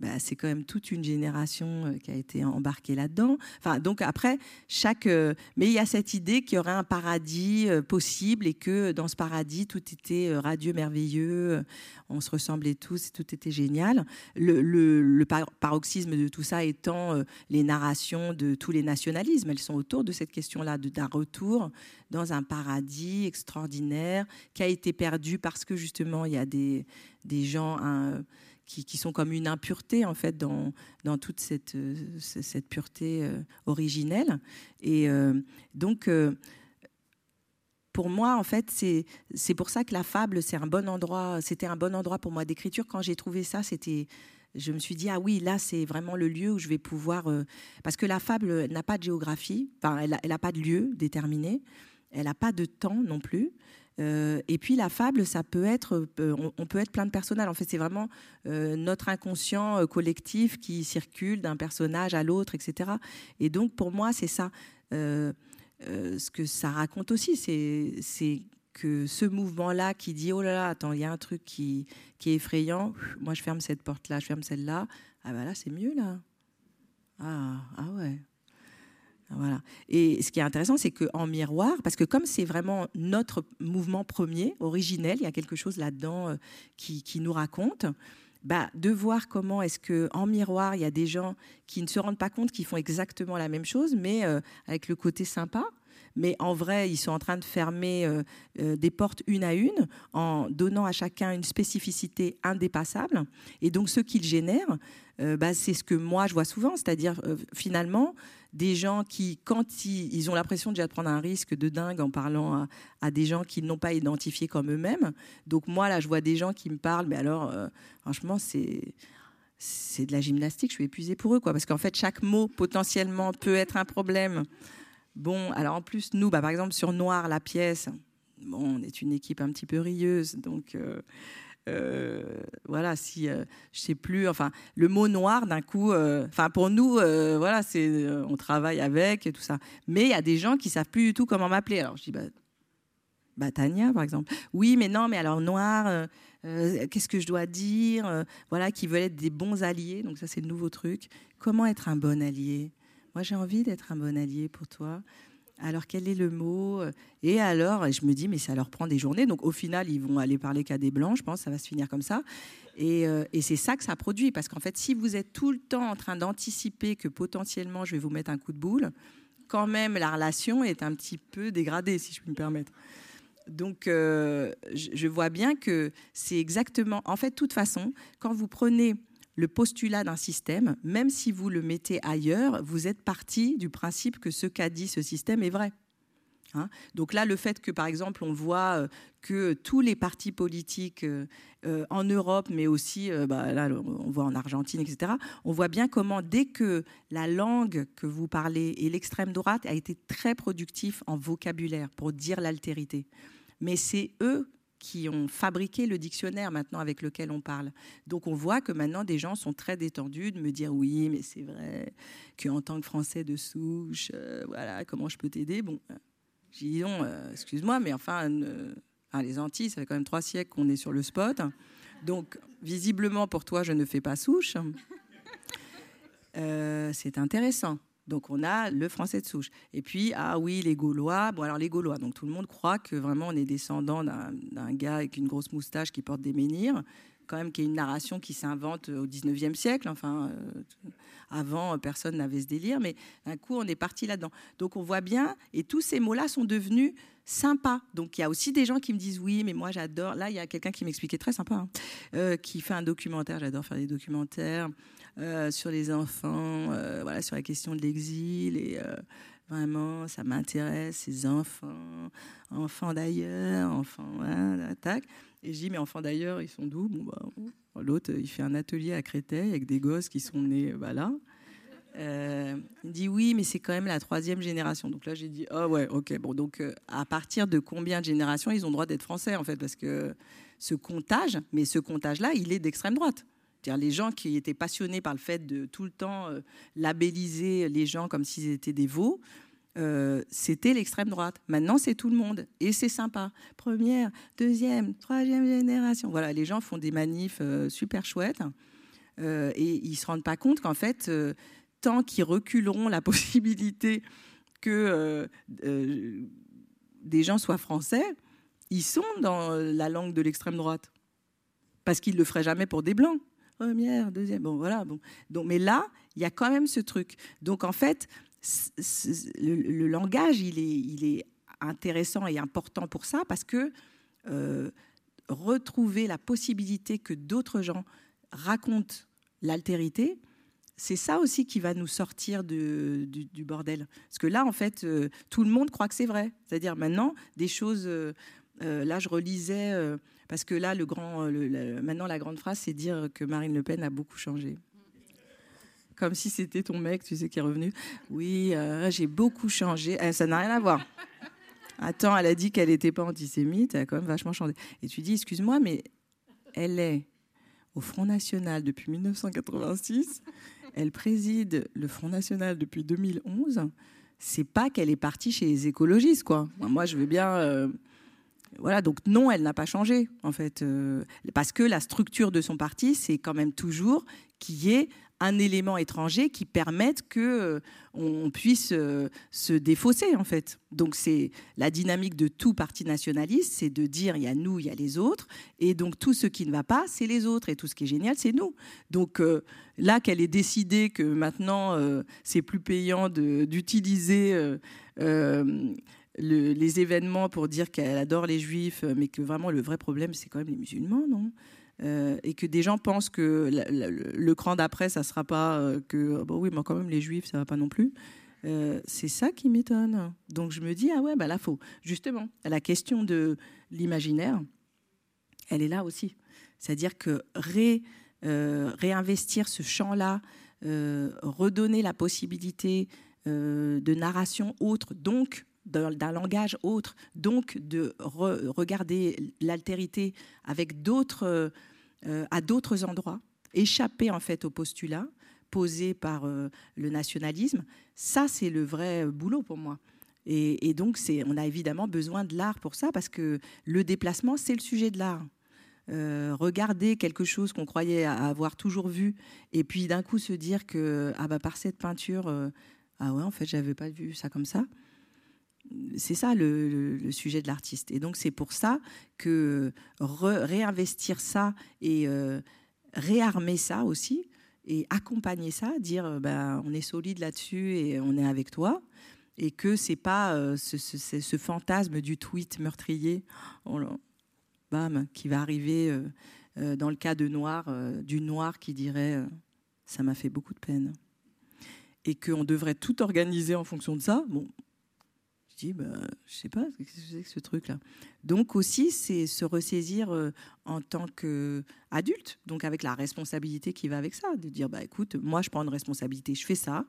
bah, c'est quand même toute une génération euh, qui a été embarquée là-dedans. Enfin, donc après, chaque. Euh, mais il y a cette idée qu'il y aurait un paradis euh, possible et que dans ce paradis, tout était radieux, merveilleux, on se ressemblait tous tout était génial. Le, paroxysme de tout ça étant les narrations de tous les nationalismes. Elles sont autour de cette question-là, d'un retour dans un paradis extraordinaire qui a été perdu parce que justement, il y a des gens qui, sont comme une impureté en fait dans, dans toute cette, euh, cette pureté euh, originelle. Et euh, donc, pour moi, en fait, c'est pour ça que la fable, c'est un bon endroit. C'était un bon endroit pour moi d'écriture. Quand j'ai trouvé ça, c'était je me suis dit ah oui là c'est vraiment le lieu où je vais pouvoir parce que la fable n'a pas de géographie enfin elle n'a pas de lieu déterminé elle n'a pas de temps non plus euh, et puis la fable, ça peut être, euh, on, peut être plein de personnages. En fait, c'est vraiment euh, notre inconscient collectif qui circule d'un personnage à l'autre, etc. Et donc pour moi, c'est ça. ce que ça raconte aussi, c'est que ce mouvement-là qui dit oh là là, attends, il y a un truc qui, est effrayant. Moi, je ferme cette porte-là, je ferme celle-là. Ah bah là, c'est mieux là. Ah, ah ouais. Et ce qui est intéressant, c'est qu'en miroir, parce que comme c'est vraiment notre mouvement premier, originel, il y a quelque chose là-dedans euh, qui, nous raconte. Bah, de voir comment est-ce que en miroir il y a des gens qui ne se rendent pas compte qu'ils font exactement la même chose, mais euh, avec le côté sympa. Mais en vrai, ils sont en train de fermer euh, des portes une à une en donnant à chacun une spécificité indépassable. Et donc, ce qu'ils génèrent, bah, c'est ce que moi je vois souvent, c'est-à-dire finalement des gens qui, quand ils, ont l'impression déjà de prendre un risque de dingue en parlant à, des gens qu'ils n'ont pas identifiés comme eux-mêmes. Donc moi, là, je vois des gens qui me parlent, mais alors, euh, franchement, c'est c'est de la gymnastique, je suis épuisée pour eux, quoi, parce qu'en fait, chaque mot potentiellement peut être un problème. Bon, alors en plus, nous, bah, par exemple, sur Noir, la pièce, bon, on est une équipe un petit peu rieuse, donc euh, voilà, si euh, je sais plus, enfin, le mot noir d'un coup, euh, enfin, pour nous, voilà, c'est, on travaille avec et tout ça. Mais il y a des gens qui savent plus du tout comment m'appeler. Alors je dis, bah, bah, Tania, par exemple. Oui, mais non, mais alors noir, qu'est-ce que je dois dire Voilà, qui veulent être des bons alliés. Donc ça, c'est le nouveau truc. Comment être un bon allié? Moi, j'ai envie d'être un bon allié pour toi alors quel est le mot Et alors, je me dis, mais ça leur prend des journées. Donc au final, ils vont aller parler qu'à des blancs, je pense, ça va se finir comme ça. Et, euh, c'est ça que ça produit. Parce qu'en fait, si vous êtes tout le temps en train d'anticiper que potentiellement je vais vous mettre un coup de boule, quand même, la relation est un petit peu dégradée, si je puis me permettre. Donc, euh, je vois bien que c'est exactement. En fait, de toute façon, quand vous prenez le postulat d'un système, même si vous le mettez ailleurs, vous êtes parti du principe que ce qu'a dit ce système est vrai. Hein? Donc là, le fait que, par exemple, on voit euh, que tous les partis politiques euh, euh, en Europe, mais aussi, bah, là, on voit en Argentine, etc., on voit bien comment, dès que la langue que vous parlez et l'extrême droite a été très productif en vocabulaire pour dire l'altérité. Mais c'est eux qui ont fabriqué le dictionnaire maintenant avec lequel on parle. Donc on voit que maintenant des gens sont très détendus de me dire oui, mais c'est vrai qu'en tant que Français de souche, euh, voilà, comment je peux t'aider? Bon, j'ai dit non, excuse-moi, mais enfin, les Antilles, ça fait quand même trois siècles qu'on est sur le spot. Donc, visiblement, pour toi, je ne fais pas souche. Euh, c'est intéressant. Donc on a le français de souche. Et puis, ah oui, les Gaulois. Bon, alors les Gaulois. Donc tout le monde croit que vraiment on est descendant d'un gars avec une grosse moustache qui porte des menhirs quand même qui est une narration qui s'invente au 19e siècle. Enfin, euh, avant, personne n'avait ce délire, mais d'un coup, on est parti là-dedans. Donc, on voit bien, et tous ces mots-là sont devenus sympas. Donc, il y a aussi des gens qui me disent oui, mais moi, j'adore. Là, il y a quelqu'un qui m'expliquait très sympa, hein, euh, qui fait un documentaire. J'adore faire des documentaires euh, sur les enfants, voilà, sur la question de l'exil et Vraiment, ça m'intéresse, ces enfants, enfants d'ailleurs, enfants, hein, tac. Et je dis, mais enfants d'ailleurs, ils sont d'où? Bah, L'autre, il fait un atelier à Créteil avec des gosses qui sont nés bah, là. Euh, il dit oui, mais c'est quand même la troisième génération. Donc là, j'ai dit ah ouais, ok. Bon, donc euh, à partir de combien de générations ils ont droit d'être français en fait? Parce que ce comptage, mais ce comptage-là, il est d'extrême droite. Les gens qui étaient passionnés par le fait de tout le temps euh, labelliser les gens comme s'ils étaient des veaux, euh, c'était l'extrême droite. Maintenant, c'est tout le monde. Et c'est sympa. Première, deuxième, troisième génération. Voilà, les gens font des manifs euh, super chouettes. Et ils ne se rendent pas compte qu'en fait, tant qu'ils reculeront la possibilité que des gens soient français, ils sont dans la langue de l'extrême droite. Parce qu'ils ne le feraient jamais pour des blancs. Première, deuxième, bon voilà. Bon. Donc, mais là, il y a quand même ce truc. Donc en fait, le, langage, il est, il est, intéressant et important pour ça parce que euh, retrouver la possibilité que d'autres gens racontent l'altérité, c'est ça aussi qui va nous sortir du, bordel. Parce que là, en fait, euh, tout le monde croit que c'est vrai. C'est-à-dire maintenant, des choses... Euh, là, je relisais, parce que là, le grand, maintenant, la grande phrase, c'est dire que Marine Le Pen a beaucoup changé comme si c'était ton mec, tu sais, qui est revenu. Oui, euh, j'ai beaucoup changé. Eh, ça n'a rien à voir. Attends, elle a dit qu'elle n'était pas antisémite, elle a quand même vachement changé. Et tu dis, excuse-moi, mais elle est au Front National depuis 1986, elle préside le Front National depuis 2011. C'est pas qu'elle est partie chez les écologistes, quoi. Moi, je veux bien. Euh, voilà, donc non, elle n'a pas changé, en fait. Euh, parce que la structure de son parti, c'est quand même toujours qui est un élément étranger qui permette que euh, on puisse euh, se défausser en fait. Donc c'est la dynamique de tout parti nationaliste, c'est de dire il y a nous, il y a les autres, et donc tout ce qui ne va pas, c'est les autres, et tout ce qui est génial, c'est nous. Donc euh, là qu'elle ait décidé que maintenant c'est plus payant d'utiliser les événements pour dire qu'elle adore les juifs, mais que vraiment le vrai problème c'est quand même les musulmans, non? Euh, et que des gens pensent que le, cran d'après, ça sera pas euh, que, bon oui, mais quand même, les juifs, ça va pas non plus. Euh, c'est ça qui m'étonne. Donc je me dis, ah ouais, bah là, faut. Justement, la question de l'imaginaire, elle est là aussi. C'est-à-dire que réinvestir ce champ-là, redonner la possibilité de narration autre, donc d'un langage autre, donc de regarder l'altérité avec d'autres euh, à d'autres endroits, échapper en fait au postulat posé par euh, le nationalisme. Ça, c'est le vrai boulot pour moi. Et, donc, on a évidemment besoin de l'art pour ça, parce que le déplacement, c'est le sujet de l'art. Euh, regarder quelque chose qu'on croyait avoir toujours vu, et puis d'un coup se dire que ah bah, par cette peinture, ah ouais, en fait, j'avais pas vu ça comme ça c'est ça le, sujet de l'artiste. Et donc c'est pour ça que réinvestir ça et euh, réarmer ça aussi et accompagner ça, dire euh, ben, on est solide là-dessus et on est avec toi et que c'est pas euh, ce, fantasme du tweet meurtrier oh bam, qui va arriver dans le cas de Noir, du Noir qui dirait ça m'a fait beaucoup de peine et qu'on devrait tout organiser en fonction de ça. Bon, dis, bah, je sais pas, ce que c'est que ce truc-là? Donc aussi, c'est se ressaisir euh, en tant qu'adulte, donc avec la responsabilité qui va avec ça, de dire, bah écoute, moi je prends une responsabilité, je fais ça,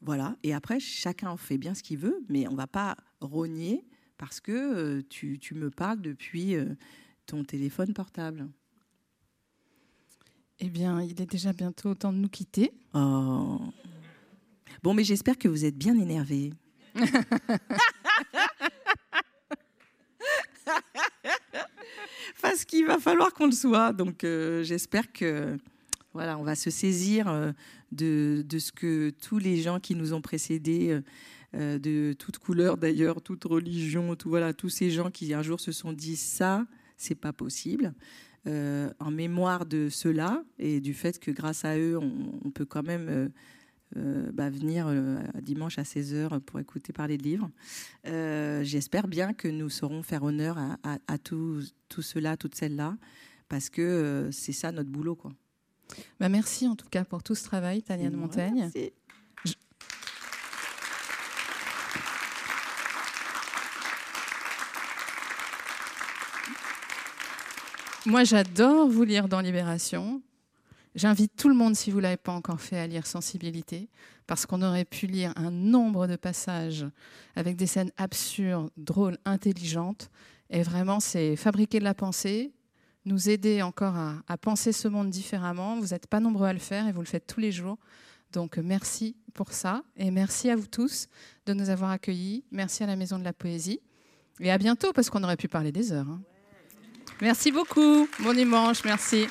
voilà, et après chacun fait bien ce qu'il veut, mais on va pas rogner parce que euh, tu, tu, me parles depuis euh, ton téléphone portable. Eh bien, il est déjà bientôt temps de nous quitter. Oh. Bon, mais j'espère que vous êtes bien énervés. parce qu'il va falloir qu'on le soit. Donc euh, j'espère que voilà, on va se saisir euh, de, de, ce que tous les gens qui nous ont précédés, euh, de toute couleur d'ailleurs, toute religion, tout, voilà, tous ces gens qui un jour se sont dit ça, c'est pas possible. en mémoire de cela et du fait que grâce à eux, on, peut quand même bah, venir dimanche à 16h pour écouter parler de livres. J'espère bien que nous saurons faire honneur à, à, à tout, tout cela, toutes celles-là, parce que c'est ça notre boulot. Quoi. Bah merci en tout cas pour tout ce travail, Tania de Montaigne. Moi, j'adore vous lire dans Libération. J'invite tout le monde, si vous ne l'avez pas encore fait, à lire Sensibilité, parce qu'on aurait pu lire un nombre de passages avec des scènes absurdes, drôles, intelligentes. Et vraiment, c'est fabriquer de la pensée, nous aider encore à, penser ce monde différemment. Vous n'êtes pas nombreux à le faire et vous le faites tous les jours. Donc merci pour ça et merci à vous tous de nous avoir accueillis. Merci à la Maison de la Poésie et à bientôt parce qu'on aurait pu parler des heures. Hein. Merci beaucoup. Bon dimanche. Merci.